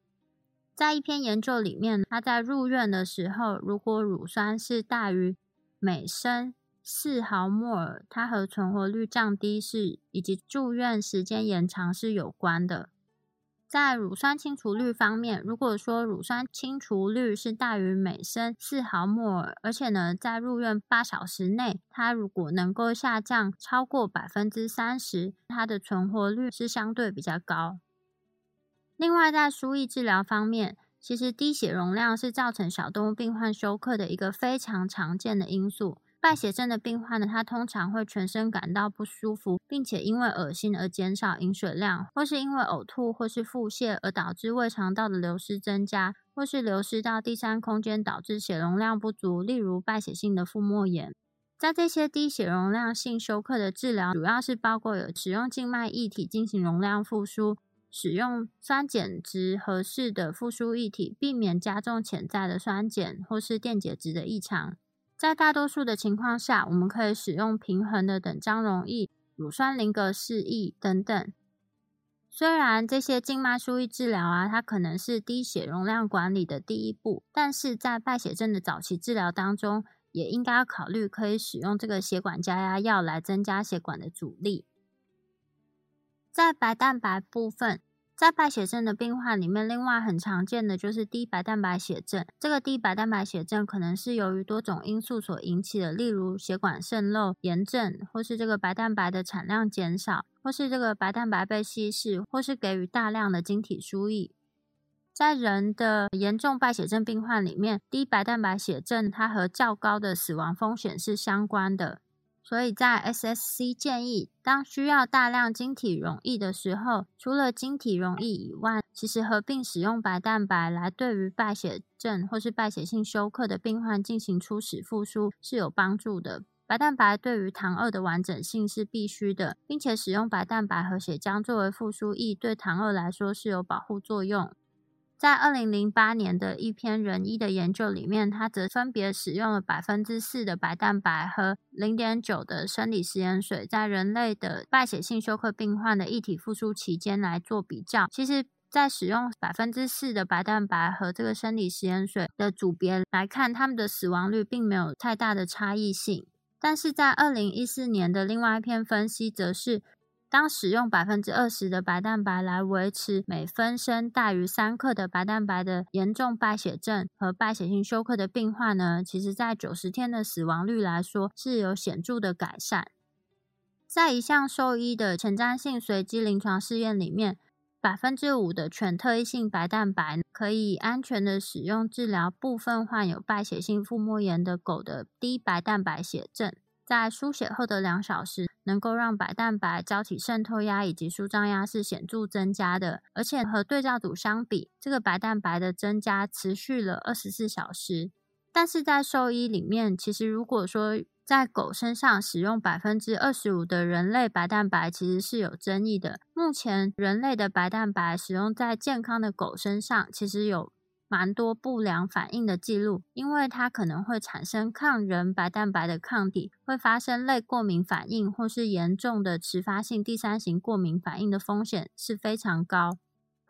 在一篇研究里面，它在入院的时候，如果乳酸是大于每升四毫摩尔，它和存活率降低是以及住院时间延长是有关的。在乳酸清除率方面，如果说乳酸清除率是大于每升四毫摩尔，而且呢，在入院八小时内，它如果能够下降超过百分之三十，它的存活率是相对比较高。另外，在输液治疗方面，其实低血容量是造成小动物病患休克的一个非常常见的因素。败血症的病患呢，他通常会全身感到不舒服，并且因为恶心而减少饮水量，或是因为呕吐或是腹泻而导致胃肠道的流失增加，或是流失到第三空间导致血容量不足，例如败血性的腹膜炎。在这些低血容量性休克的治疗，主要是包括有使用静脉液体进行容量复苏，使用酸碱值合适的复苏液体，避免加重潜在的酸碱或是电解质的异常。在大多数的情况下，我们可以使用平衡的等张溶液、乳酸林格示液等等。虽然这些静脉输液治疗啊，它可能是低血容量管理的第一步，但是在败血症的早期治疗当中，也应该要考虑可以使用这个血管加压药来增加血管的阻力。在白蛋白部分。在败血症的病患里面，另外很常见的就是低白蛋白血症。这个低白蛋白血症可能是由于多种因素所引起的，例如血管渗漏、炎症，或是这个白蛋白的产量减少，或是这个白蛋白被稀释，或是给予大量的晶体输液。在人的严重败血症病患里面，低白蛋白血症它和较高的死亡风险是相关的。所以在 SSC 建议，当需要大量晶体溶液的时候，除了晶体溶液以外，其实合并使用白蛋白来对于败血症或是败血性休克的病患进行初始复苏是有帮助的。白蛋白对于糖二的完整性是必须的，并且使用白蛋白和血浆作为复苏液，对糖二来说是有保护作用。在二零零八年的一篇人医的研究里面，它则分别使用了百分之四的白蛋白和零点九的生理食盐水，在人类的败血性休克病患的液体复苏期间来做比较。其实，在使用百分之四的白蛋白和这个生理食盐水的组别来看，他们的死亡率并没有太大的差异性。但是在二零一四年的另外一篇分析，则是。当使用百分之二十的白蛋白来维持每分升大于三克的白蛋白的严重败血症和败血性休克的病患呢，其实在九十天的死亡率来说是有显著的改善。在一项兽医的前瞻性随机临床试验里面，百分之五的全特异性白蛋白可以安全的使用治疗部分患有败血性腹膜炎的狗的低白蛋白血症。在输血后的两小时，能够让白蛋白胶体渗透压以及舒张压是显著增加的，而且和对照组相比，这个白蛋白的增加持续了二十四小时。但是在兽医里面，其实如果说在狗身上使用百分之二十五的人类白蛋白，其实是有争议的。目前人类的白蛋白使用在健康的狗身上，其实有。蛮多不良反应的记录，因为它可能会产生抗人白蛋白的抗体，会发生类过敏反应或是严重的迟发性第三型过敏反应的风险是非常高。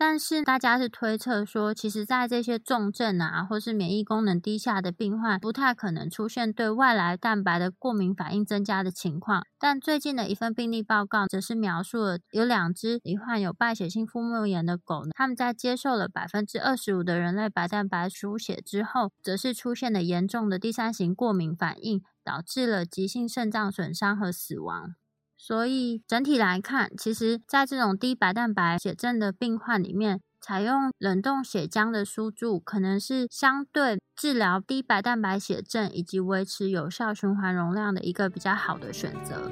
但是大家是推测说，其实，在这些重症啊，或是免疫功能低下的病患，不太可能出现对外来蛋白的过敏反应增加的情况。但最近的一份病例报告，则是描述了有两只罹患有败血性腹膜炎的狗，他们在接受了百分之二十五的人类白蛋白输血之后，则是出现了严重的第三型过敏反应，导致了急性肾脏损伤和死亡。所以整体来看，其实在这种低白蛋白血症的病患里面，采用冷冻血浆的输注，可能是相对治疗低白蛋白血症以及维持有效循环容量的一个比较好的选择。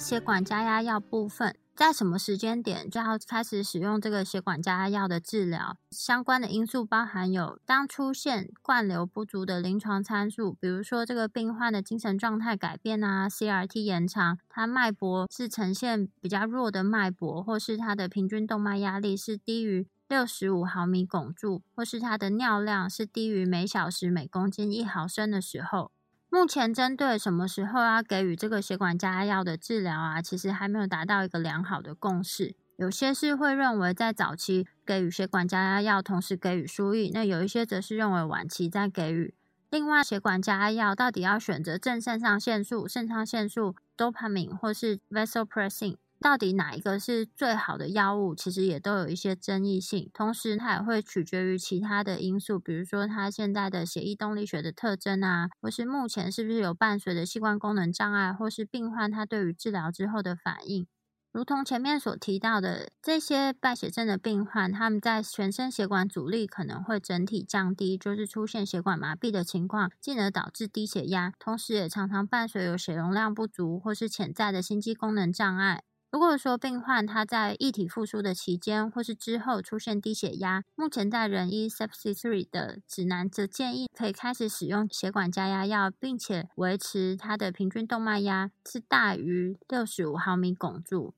血管加压药部分。在什么时间点就要开始使用这个血管加压药的治疗？相关的因素包含有：当出现灌流不足的临床参数，比如说这个病患的精神状态改变啊，CRT 延长，他脉搏是呈现比较弱的脉搏，或是他的平均动脉压力是低于六十五毫米汞柱，或是他的尿量是低于每小时每公斤一毫升的时候。目前针对什么时候要给予这个血管加压药的治疗啊，其实还没有达到一个良好的共识。有些是会认为在早期给予血管加压药，同时给予输液；那有一些则是认为晚期再给予。另外，血管加压药到底要选择正肾上腺素、肾上腺素、dopamine 或是 vasopressin，到底哪一个是最好的药物，其实也都有一些争议性。同时，它也会取决于其他的因素，比如说它现在的血液动力学的特征啊，或是目前是不是有伴随的器官功能障碍，或是病患他对于治疗之后的反应。如同前面所提到的，这些败血症的病患，他们在全身血管阻力可能会整体降低，就是出现血管麻痹的情况，进而导致低血压，同时也常常伴随有血容量不足或是潜在的心肌功能障碍。如果说病患他在液体复苏的期间或是之后出现低血压，目前在人医 Sepsis Three 的指南则建议可以开始使用血管加压药，并且维持他的平均动脉压是大于六十五毫米汞柱。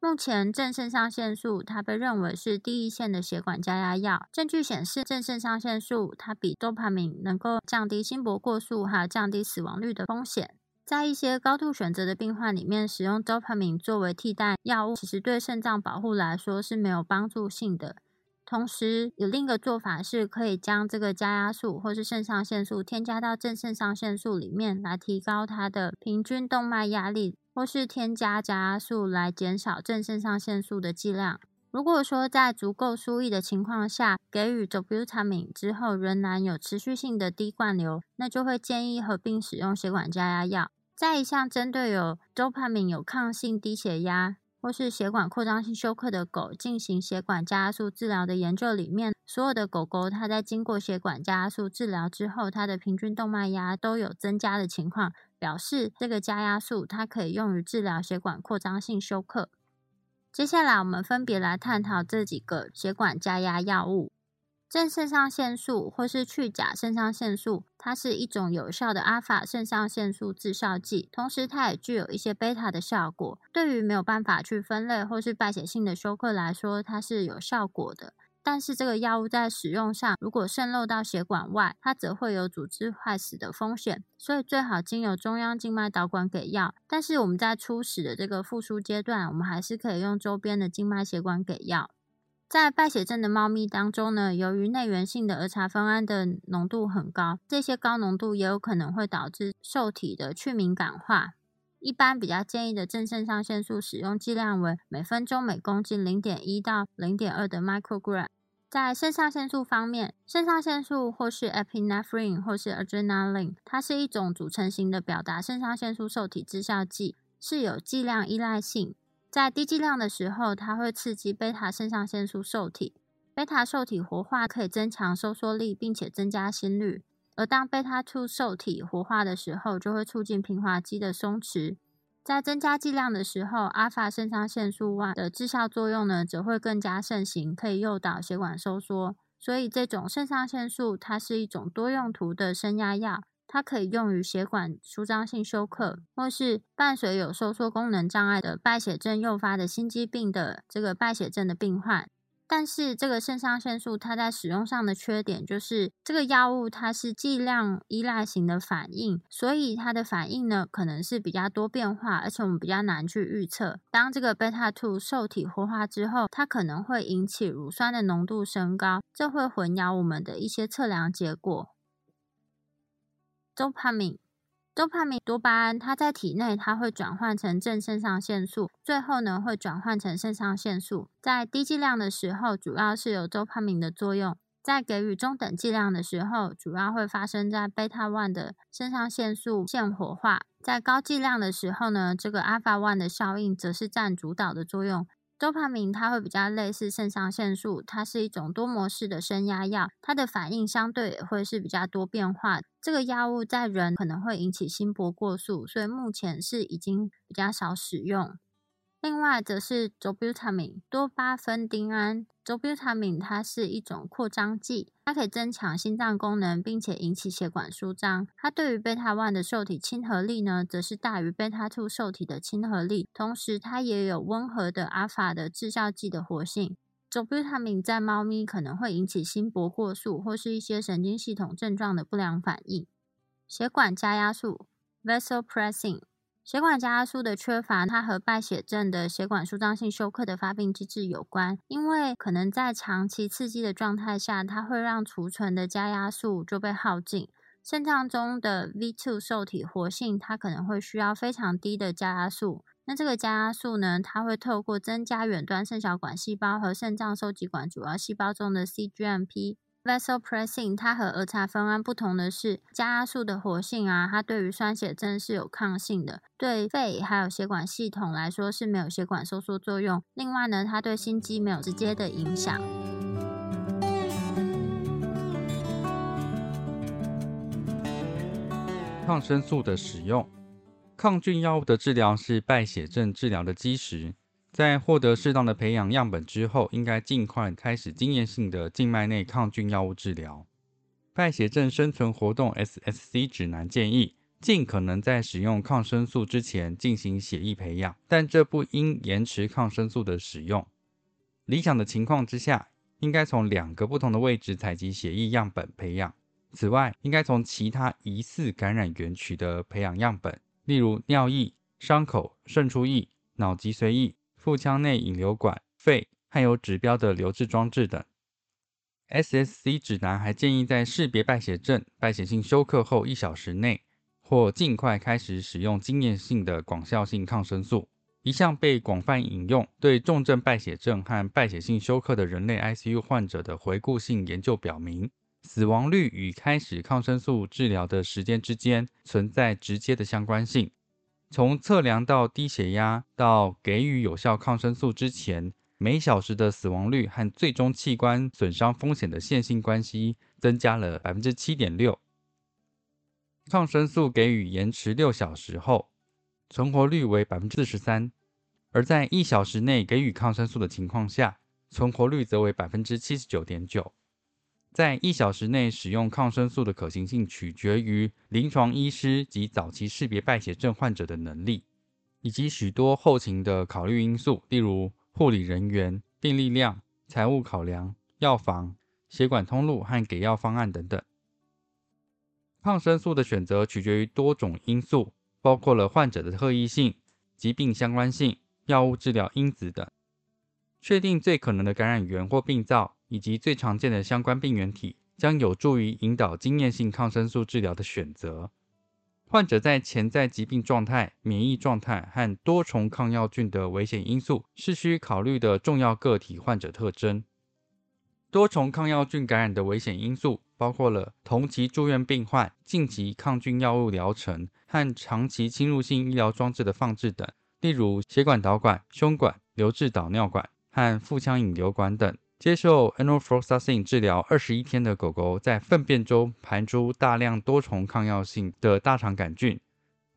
目前正肾上腺素它被认为是第一线的血管加压药。证据显示，正肾上腺素它比多巴胺能够降低心搏过速，还有降低死亡率的风险。在一些高度选择的病患里面，使用多巴胺作为替代药物，其实对肾脏保护来说是没有帮助性的。同时，有另一个做法是可以将这个加压素或是肾上腺素添加到正肾上腺素里面，来提高它的平均动脉压力。或是添加加压素来减少正肾上腺素的剂量。如果说在足够输液的情况下，给予 d o b u t a m i n 之后仍然有持续性的低灌流，那就会建议合并使用血管加压药。在一项针对有 dopamine 有抗性低血压或是血管扩张性休克的狗进行血管加压素治疗的研究里面，所有的狗狗它在经过血管加压素治疗之后，它的平均动脉压都有增加的情况。表示这个加压素它可以用于治疗血管扩张性休克。接下来我们分别来探讨这几个血管加压药物：正肾上腺素或是去甲肾上腺素，它是一种有效的阿法肾上腺素制效剂，同时它也具有一些贝塔的效果。对于没有办法去分类或是败血性的休克来说，它是有效果的。但是这个药物在使用上，如果渗漏到血管外，它则会有组织坏死的风险，所以最好经由中央静脉导管给药。但是我们在初始的这个复苏阶段，我们还是可以用周边的静脉血管给药。在败血症的猫咪当中呢，由于内源性的儿茶酚胺的浓度很高，这些高浓度也有可能会导致受体的去敏感化。一般比较建议的正肾上腺素使用剂量为每分钟每公斤零点一到零点二的 microgram。在肾上腺素方面，肾上腺素或是 epinephrine 或是 adrenaline，它是一种组成型的表达肾上腺素受体致效剂，是有剂量依赖性。在低剂量的时候，它会刺激贝塔肾上腺素受体，贝塔受体活化可以增强收缩力，并且增加心率。而当贝塔受体活化的时候，就会促进平滑肌的松弛。在增加剂量的时候，阿尔法肾上腺素外的致效作用呢，则会更加盛行，可以诱导血管收缩。所以，这种肾上腺素它是一种多用途的升压药，它可以用于血管舒张性休克，或是伴随有收缩功能障碍的败血症诱发的心肌病的这个败血症的病患。但是这个肾上腺素它在使用上的缺点就是，这个药物它是剂量依赖型的反应，所以它的反应呢可能是比较多变化，而且我们比较难去预测。当这个贝塔 two 受体活化之后，它可能会引起乳酸的浓度升高，这会混淆我们的一些测量结果。dopamine。多巴胺、多巴胺，它在体内它会转换成正肾上腺素，最后呢会转换成肾上腺素。在低剂量的时候，主要是有多巴胺的作用；在给予中等剂量的时候，主要会发生在贝塔 one 的肾上腺素腺活化。在高剂量的时候呢，这个 alpha one 的效应则是占主导的作用。多巴胺它会比较类似肾上腺素，它是一种多模式的升压药，它的反应相对也会是比较多变化。这个药物在人可能会引起心搏过速，所以目前是已经比较少使用。另外则是 z o b u t a m i n 多巴酚丁胺。z o b u t a m i n 它是一种扩张剂，它可以增强心脏功能，并且引起血管舒张。它对于贝塔 one 的受体亲和力呢，则是大于贝塔 two 受体的亲和力。同时，它也有温和的阿法的致效剂的活性。Z o b u t a m i n 在猫咪可能会引起心搏过速或是一些神经系统症状的不良反应。血管加压素 （vasopressin）。血管加压素的缺乏，它和败血症的血管舒张性休克的发病机制有关。因为可能在长期刺激的状态下，它会让储存的加压素就被耗尽，肾脏中的 V2 受体活性，它可能会需要非常低的加压素。那这个加压素呢，它会透过增加远端肾小管细胞和肾脏收集管主要细胞中的 cgmp vasopressing。它和儿茶酚胺不同的是，加压素的活性啊，它对于酸血症是有抗性的，对肺还有血管系统来说是没有血管收缩作用。另外呢，它对心肌没有直接的影响。
抗生素的使用，抗菌药物的治疗是败血症治疗的基石。在获得适当的培养样本之后，应该尽快开始经验性的静脉内抗菌药物治疗。败血症生存活动 SSC 指南建议，尽可能在使用抗生素之前进行血液培养，但这不应延迟抗生素的使用。理想的情况之下，应该从两个不同的位置采集血液样本培养。此外，应该从其他疑似感染源取得培养样本，例如尿液、伤口、渗出液、脑脊髓液、腹腔内引流管、肺还有指标的留置装置等。SSC 指南还建议在识别败血症、败血性休克后一小时内，或尽快开始使用经验性的广效性抗生素。一项被广泛引用、对重症败血症和败血性休克的人类 ICU 患者的回顾性研究表明。死亡率与开始抗生素治疗的时间之间存在直接的相关性。从测量到低血压到给予有效抗生素之前，每小时的死亡率和最终器官损伤风险的线性关系增加了百分之七点六。抗生素给予延迟六小时后，存活率为百分之四十三；而在一小时内给予抗生素的情况下，存活率则为百分之七十九点九。在一小时内使用抗生素的可行性取决于临床医师及早期识别败血症患者的能力，以及许多后勤的考虑因素，例如护理人员、病例量、财务考量、药房、血管通路和给药方案等等。抗生素的选择取决于多种因素，包括了患者的特异性、疾病相关性、药物治疗因子等。确定最可能的感染源或病灶。以及最常见的相关病原体，将有助于引导经验性抗生素治疗的选择。患者在潜在疾病状态、免疫状态和多重抗药菌的危险因素是需考虑的重要个体患者特征。多重抗药菌感染的危险因素包括了同期住院病患、近期抗菌药物疗程和长期侵入性医疗装置的放置等，例如血管导管、胸管、留置导尿管和腹腔引流管等。接受 Enofloxacin 治疗二十一天的狗狗，在粪便中排出大量多重抗药性的大肠杆菌，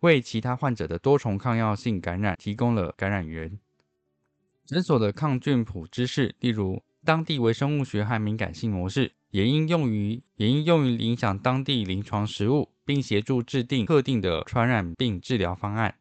为其他患者的多重抗药性感染提供了感染源。诊所的抗菌谱知识，例如当地微生物学和敏感性模式，也应用于也应用于影响当地临床实务，并协助制定特定的传染病治疗方案。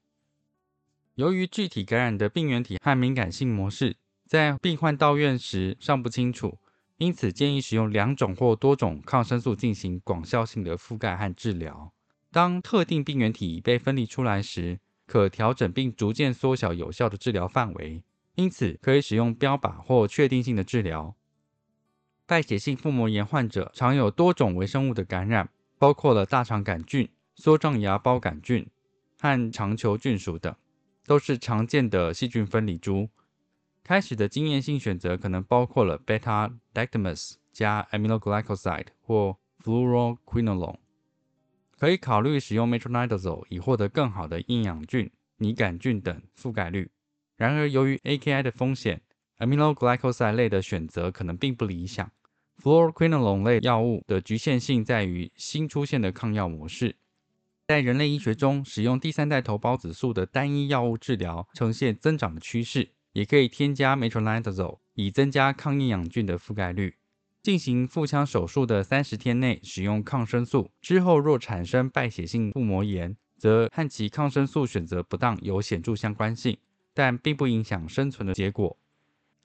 由于具体感染的病原体和敏感性模式。在病患到院时尚不清楚，因此建议使用两种或多种抗生素进行广效性的覆盖和治疗。当特定病原体已被分离出来时，可调整并逐渐缩小有效的治疗范围。因此，可以使用标靶或确定性的治疗。败血性腹膜炎患者常有多种微生物的感染，包括了大肠杆菌、梭状芽孢杆菌和肠球菌属等，都是常见的细菌分离株。开始的经验性选择可能包括了 beta-lactamase 加 aminoglycoside 或 fluoroquinolone。可以考虑使用 metronidazole 以获得更好的厌氧菌、拟杆菌等覆盖率。然而，由于 AKI 的风险，aminoglycoside 类的选择可能并不理想。fluoroquinolone 类药物的局限性在于新出现的抗药模式。在人类医学中，使用第三代头孢子素的单一药物治疗呈现增长的趋势。也可以添加 metronidazole 以增加抗厌氧菌的覆盖率。进行腹腔手术的三十天内使用抗生素之后，若产生败血性腹膜炎，则和其抗生素选择不当有显著相关性，但并不影响生存的结果。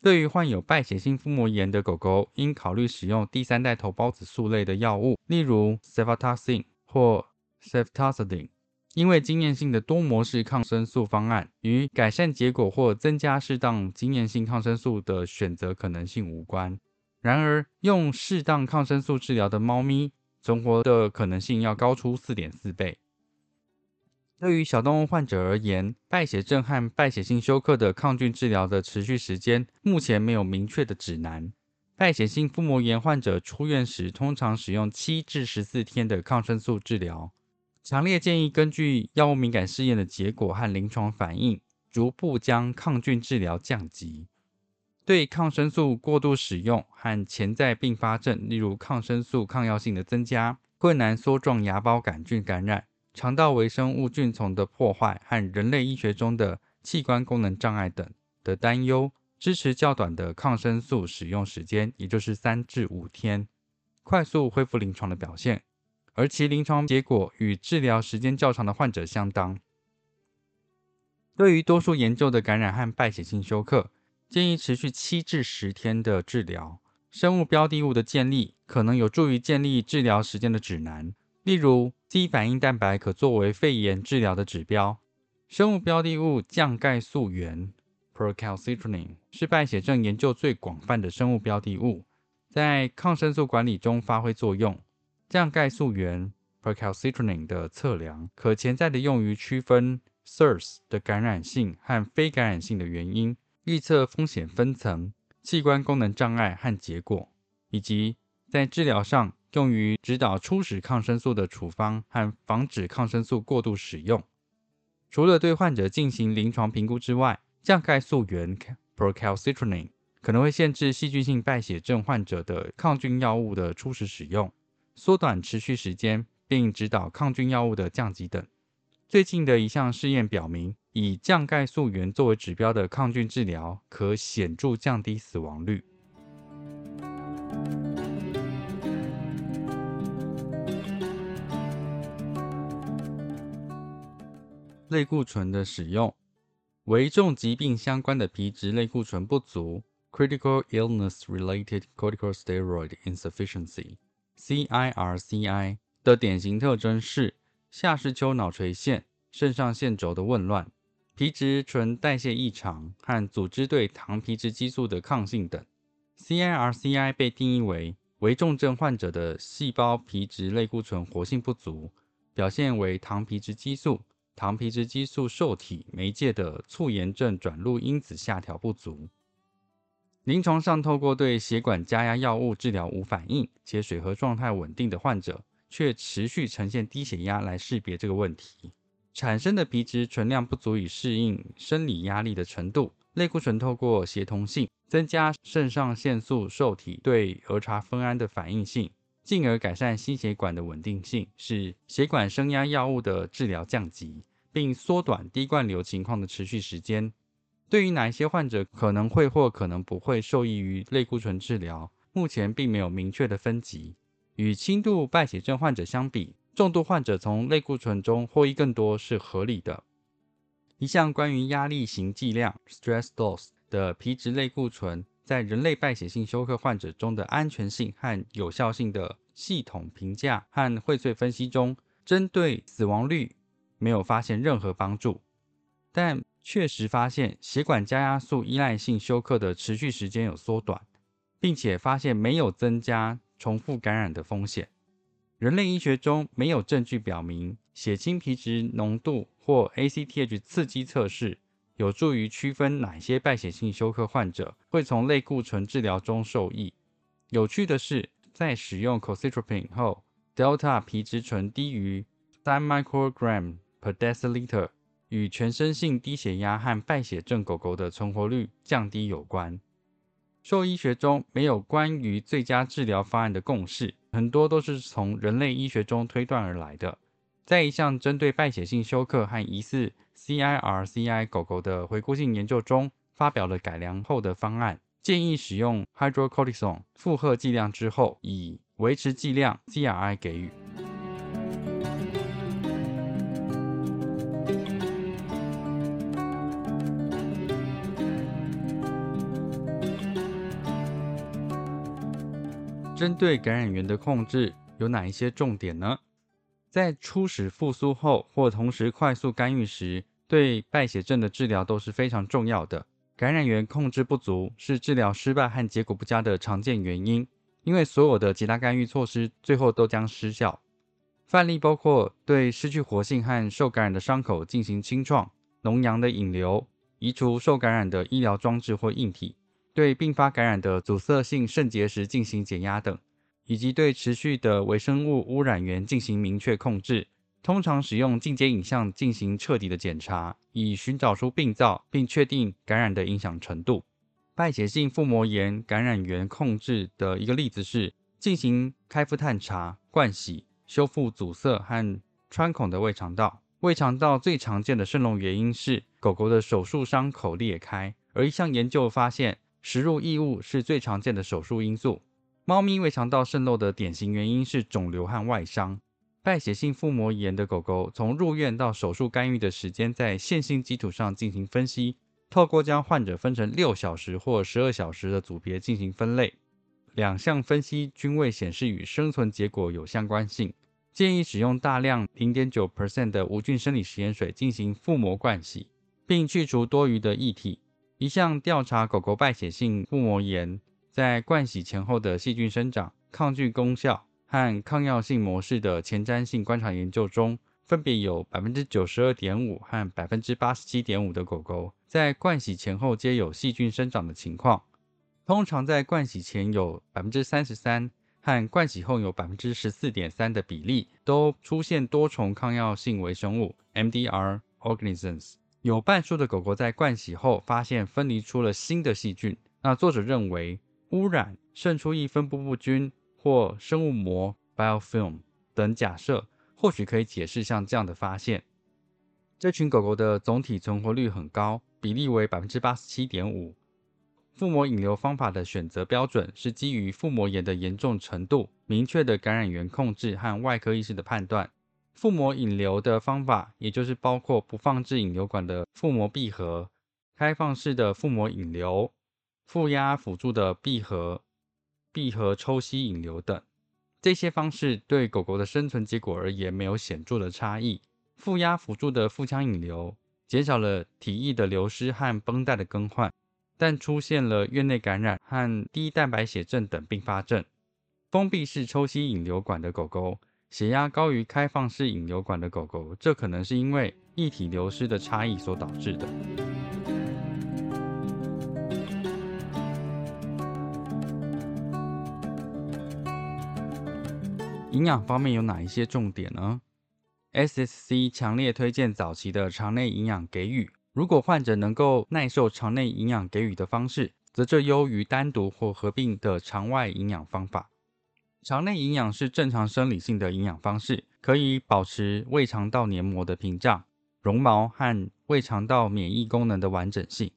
对于患有败血性腹膜炎的狗狗，应考虑使用第三代头孢子素类的药物，例如 cefotaxime 或 ceftazidime。因为经验性的多模式抗生素方案与改善结果或增加适当经验性抗生素的选择可能性无关。然而，用适当抗生素治疗的猫咪存活的可能性要高出四点四倍。对于小动物患者而言，败血症和败血性休克的抗菌治疗的持续时间目前没有明确的指南。败血性腹膜炎患者出院时，通常使用七至十四天的抗生素治疗。强烈建议根据药物敏感试验的结果和临床反应，逐步将抗菌治疗降级。对抗生素过度使用和潜在并发症，例如抗生素抗药性的增加、困难梭状芽孢杆菌感染。肠道微生物菌丛的破坏和人类医学中的器官功能障碍等的担忧，支持较短的抗生素使用时间，也就是三至五天，快速恢复临床的表现，而其临床结果与治疗时间较长的患者相当。对于多数研究的感染和败血性休克，建议持续七至十天的治疗。生物标的物的建立可能有助于建立治疗时间的指南。例如，C 反应蛋白可作为肺炎治疗的指标。生物标的物降钙素原 （procalcitonin） 是败血症研究最广泛的生物标的物，在抗生素管理中发挥作用。降钙素原 （procalcitonin） 的测量可潜在的用于区分 SIRS 的感染性和非感染性的原因，预测风险分层、器官功能障碍和结果，以及在治疗上。用于指导初始抗生素的处方和防止抗生素过度使用。除了对患者进行临床评估之外，降钙素原 （procalcitonin） 可能会限制细菌性败血症患者的抗菌药物的初始使用，缩短持续时间，并指导抗菌药物的降级等。最近的一项试验表明，以降钙素原作为指标的抗菌治疗可显著降低死亡率。类固醇的使用，危重疾病相关的皮质类固醇不足 （Critical Illness-Related Corticosteroid Insufficiency） CIRCI 的典型特征是下视丘脑垂腺、肾上腺轴的紊乱、皮质醇代谢异常和组织对糖皮质激素的抗性等。CIRCI 被定义为危重症患者的细胞皮质类固醇活性不足，表现为糖皮质激素。糖皮质激素受体媒介的促炎症转录因子下调不足。临床上，透过对血管加压药物治疗无反应且水合状态稳定的患者，却持续呈现低血压来识别这个问题。产生的皮质醇量不足以适应生理压力的程度，类固醇透过协同性增加肾上腺素受体对儿茶酚胺的反应性。进而改善心血管的稳定性，使血管升压药物的治疗降级，并缩短低灌流情况的持续时间。对于哪一些患者可能会或可能不会受益于类固醇治疗，目前并没有明确的分级。与轻度败血症患者相比，重度患者从类固醇中获益更多是合理的。一项关于压力型剂量 （stress dose） 的皮质类固醇。在人类败血性休克患者中的安全性和有效性的系统评价和荟萃分析中，针对死亡率没有发现任何帮助，但确实发现血管加压素依赖性休克的持续时间有缩短，并且发现没有增加重复感染的风险。人类医学中没有证据表明血清皮质浓度或 ACTH 刺激测试。有助于区分哪些败血性休克患者会从类固醇治疗中受益。有趣的是，在使用 Cocitropin 后，Delta 皮质醇低于三 microgram per deciliter，与全身性低血压和败血症狗狗的存活率降低有关。兽医学中没有关于最佳治疗方案的共识，很多都是从人类医学中推断而来的。在一项针对败血性休克和疑似 CIRCI 狗狗的回顾性研究中，发表了改良后的方案，建议使用 hydrocortisone 负荷剂量之后，以维持剂量 CRI 给予。针对感染源的控制有哪一些重点呢？在初始复苏后或同时快速干预时，对败血症的治疗都是非常重要的。感染源控制不足是治疗失败和结果不佳的常见原因。因为所有的其他干预措施最后都将失效。范例包括对失去活性和受感染的伤口进行清创、脓疡的引流、移除受感染的医疗装置或硬体、对并发感染的阻塞性肾结石进行减压等，以及对持续的微生物污染源进行明确控制。通常使用进阶影像进行彻底的检查，以寻找出病灶并确定感染的影响程度。败血性腹膜炎感染源控制的一个例子是进行开腹探查、灌洗、修复阻塞和穿孔的胃肠道。胃肠道最常见的渗漏原因是狗狗的手术伤口裂开，而一项研究发现，食入异物是最常见的手术因素。猫咪胃肠道渗漏的典型原因是肿瘤和外伤。败血性腹膜炎的狗狗从入院到手术干预的时间，在线性基础上进行分析。透过将患者分成六小时或十二小时的组别进行分类，两项分析均未显示与生存结果有相关性。建议使用大量零点九 percent 的无菌生理食盐水进行腹膜灌洗，并去除多余的液体。一项调查狗狗败血性腹膜炎在灌洗前后的细菌生长、抗菌功效。和抗药性模式的前瞻性观察研究中，分别有百分之九十二点五和百分之八十七点五的狗狗在灌洗前后皆有细菌生长的情况。通常在灌洗前有百分之三十三和灌洗后有百分之十四点三的比例都出现多重抗药性微生物 （MDR organisms）。有半数的狗狗在灌洗后发现分离出了新的细菌。那作者认为污染、渗出液分布不均。或生物膜 （biofilm） 等假设，或许可以解释像这样的发现。这群狗狗的总体存活率很高，比例为百分之八十七点五。腹膜引流方法的选择标准是基于腹膜炎的严重程度、明确的感染源控制和外科医师的判断。腹膜引流的方法，也就是包括不放置引流管的腹膜闭合、开放式的腹膜引流、负压辅助的闭合。闭合抽吸引流等这些方式对狗狗的生存结果而言没有显著的差异。负压辅助的腹腔引流减少了体液的流失和绷带的更换，但出现了院内感染和低蛋白血症等并发症。封闭式抽吸引流管的狗狗血压高于开放式引流管的狗狗，这可能是因为液体流失的差异所导致的。营养方面有哪一些重点呢？SSC 强烈推荐早期的肠内营养给予。如果患者能够耐受肠内营养给予的方式，则这优于单独或合并的肠外营养方法。肠内营养是正常生理性的营养方式，可以保持胃肠道黏膜的屏障、绒毛和胃肠道免疫功能的完整性。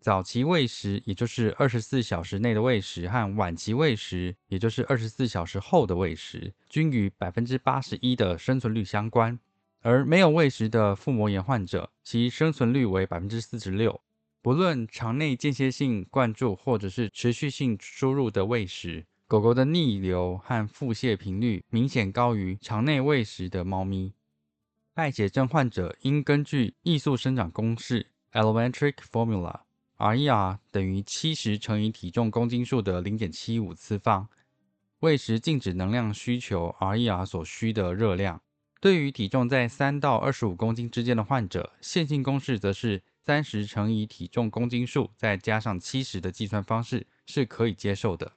早期喂食，也就是二十四小时内的喂食，和晚期喂食，也就是二十四小时后的喂食，均与百分之八十一的生存率相关。而没有喂食的腹膜炎患者，其生存率为百分之四十六。不论肠内间歇性灌注或者是持续性输入的喂食，狗狗的逆流和腹泻频率明显高于肠内喂食的猫咪。败血症患者应根据艺术生长公式 （Allometric Formula）。RER 等于七十乘以体重公斤数的零点七五次方，喂食静止能量需求 RER 所需的热量。对于体重在三到二十五公斤之间的患者，线性公式则是三十乘以体重公斤数再加上七十的计算方式是可以接受的。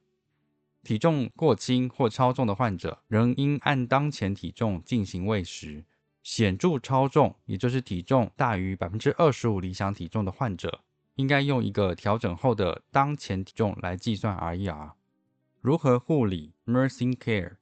体重过轻或超重的患者仍应按当前体重进行喂食。显著超重，也就是体重大于百分之二十五理想体重的患者。应该用一个调整后的当前体重来计算 RER。如何护理 Nursing Care？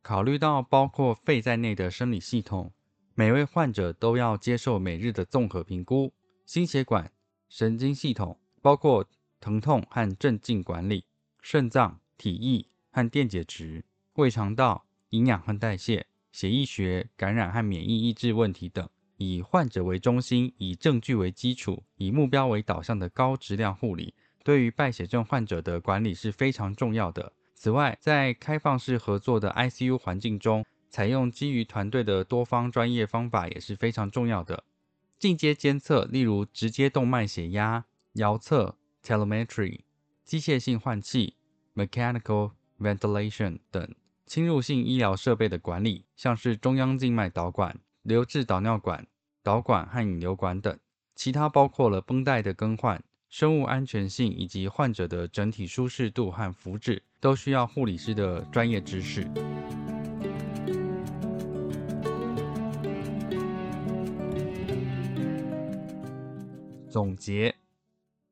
考虑到包括肺在内的生理系统，每位患者都要接受每日的综合评估。心血管、神经系统，包括疼痛和镇静管理、肾脏、体液和电解质、胃肠道、营养和代谢、血液学、感染和免疫抑制问题等。以患者为中心，以证据为基础，以目标为导向的高质量护理，对于败血症患者的管理是非常重要的。此外，在开放式合作的 ICU 环境中，采用基于团队的多方专业方法也是非常重要的。进阶监测，例如直接动脉血压、遥测 （telemetry）、机械性换气 （mechanical （ventilation） 等侵入性医疗设备的管理，像是中央静脉导管、流质导尿管、导管和引流管等。其他包括了绷带的更换、生物安全性以及患者的整体舒适度和福祉，都需要护理师的专业知识。总结：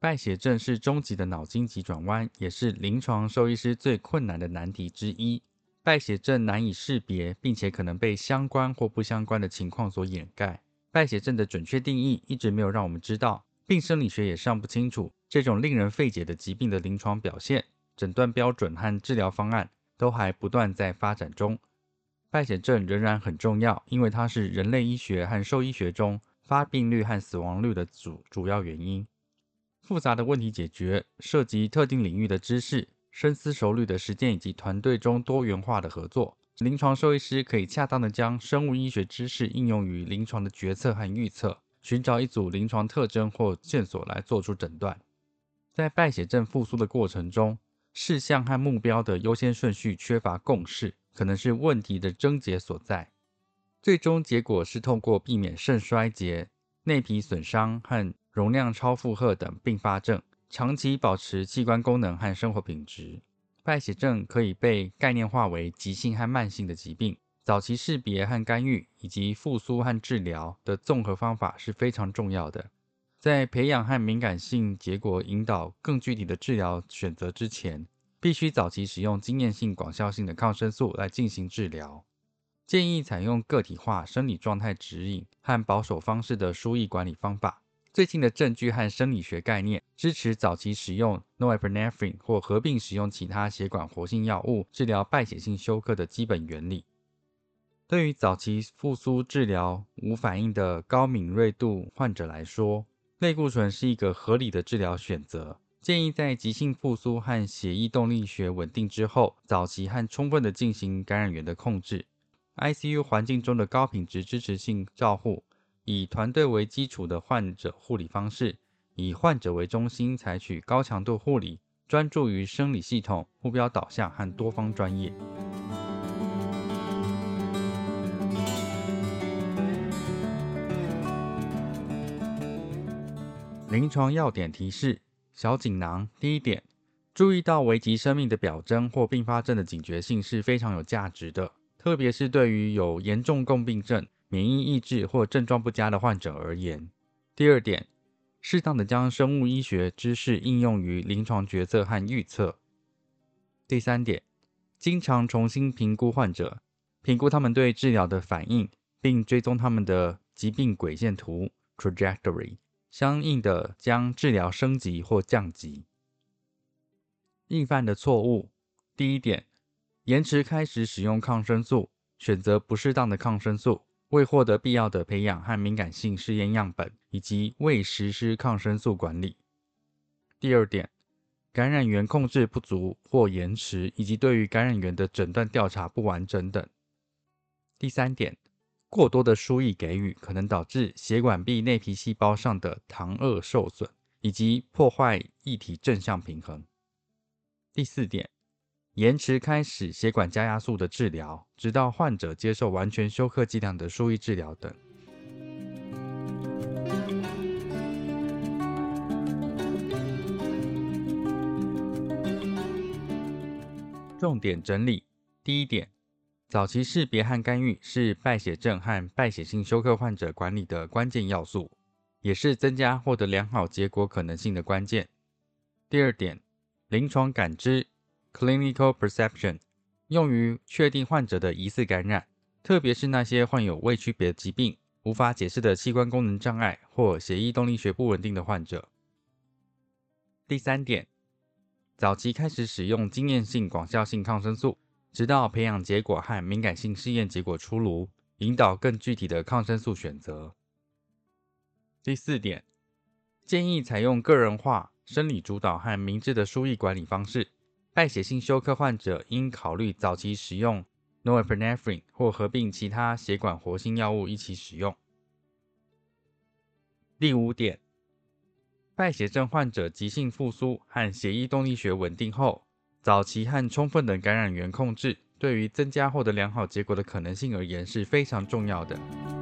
败血症是终极的脑筋急转弯，也是临床兽医师最困难的难题之一。败血症难以识别，并且可能被相关或不相关的情况所掩盖。败血症的准确定义一直没有让我们知道，病生理学也尚不清楚这种令人费解的疾病的临床表现、诊断标准和治疗方案都还不断在发展中。败血症仍然很重要，因为它是人类医学和兽医学中发病率和死亡率的主主要原因。复杂的问题解决涉及特定领域的知识、深思熟虑的实践以及团队中多元化的合作。临床兽医师可以恰当的将生物医学知识应用于临床的决策和预测，寻找一组临床特征或线索来做出诊断。在败血症复苏的过程中，事项和目标的优先顺序缺乏共识，可能是问题的症结所在。最终结果是通过避免肾衰竭、内皮损伤和容量超负荷等并发症，长期保持器官功能和生活品质。败血症可以被概念化为急性和慢性的疾病，早期识别和干预，以及复苏和治疗的综合方法是非常重要的。在培养和敏感性结果引导更具体的治疗选择之前，必须早期使用经验性广效性的抗生素来进行治疗。建议采用个体化生理状态指引和保守方式的输液管理方法。最近的证据和生理学概念支持早期使用 norepinephrine 或合并使用其他血管活性药物治疗败血性休克的基本原理。对于早期复苏治疗无反应的高敏锐度患者来说，类固醇是一个合理的治疗选择。建议在急性复苏和血液动力学稳定之后，早期和充分的进行感染源的控制。ICU 环境中的高品质支持性照护。以团队为基础的患者护理方式，以患者为中心，采取高强度护理，专注于生理系统、目标导向和多方专业。临床要点提示：小锦囊。第一点，注意到危及生命的表征或并发症的警觉性是非常有价值的，特别是对于有严重共病症。免疫抑制或症状不佳的患者而言，第二点，适当的将生物医学知识应用于临床决策和预测。第三点，经常重新评估患者，评估他们对治疗的反应，并追踪他们的疾病轨线图 （trajectory），相应的将治疗升级或降级。易犯的错误：第一点，延迟开始使用抗生素，选择不适当的抗生素。未获得必要的培养和敏感性试验样本，以及未实施抗生素管理。第二点，感染源控制不足或延迟，以及对于感染源的诊断调查不完整等。第三点，过多的输液给予可能导致血管壁内皮细胞上的糖锷受损，以及破坏液体正向平衡。第四点。延迟开始血管加压素的治疗，直到患者接受完全休克剂量的输液治疗等。重点整理：第一点，早期识别和干预是败血症和败血性休克患者管理的关键要素，也是增加获得良好结果可能性的关键。第二点，临床感知。Clinical perception 用于确定患者的疑似感染，特别是那些患有未区别疾病、无法解释的器官功能障碍或血液动力学不稳定的患者。第三点，早期开始使用经验性广效性抗生素，直到培养结果和敏感性试验结果出炉，引导更具体的抗生素选择。第四点，建议采用个人化、生理主导和明智的输液管理方式。败血性休克患者应考虑早期使用 norepinephrine 或合并其他血管活性药物一起使用。第五点，败血症患者急性复苏和血液动力学稳定后，早期和充分的感染源控制，对于增加获得良好结果的可能性而言是非常重要的。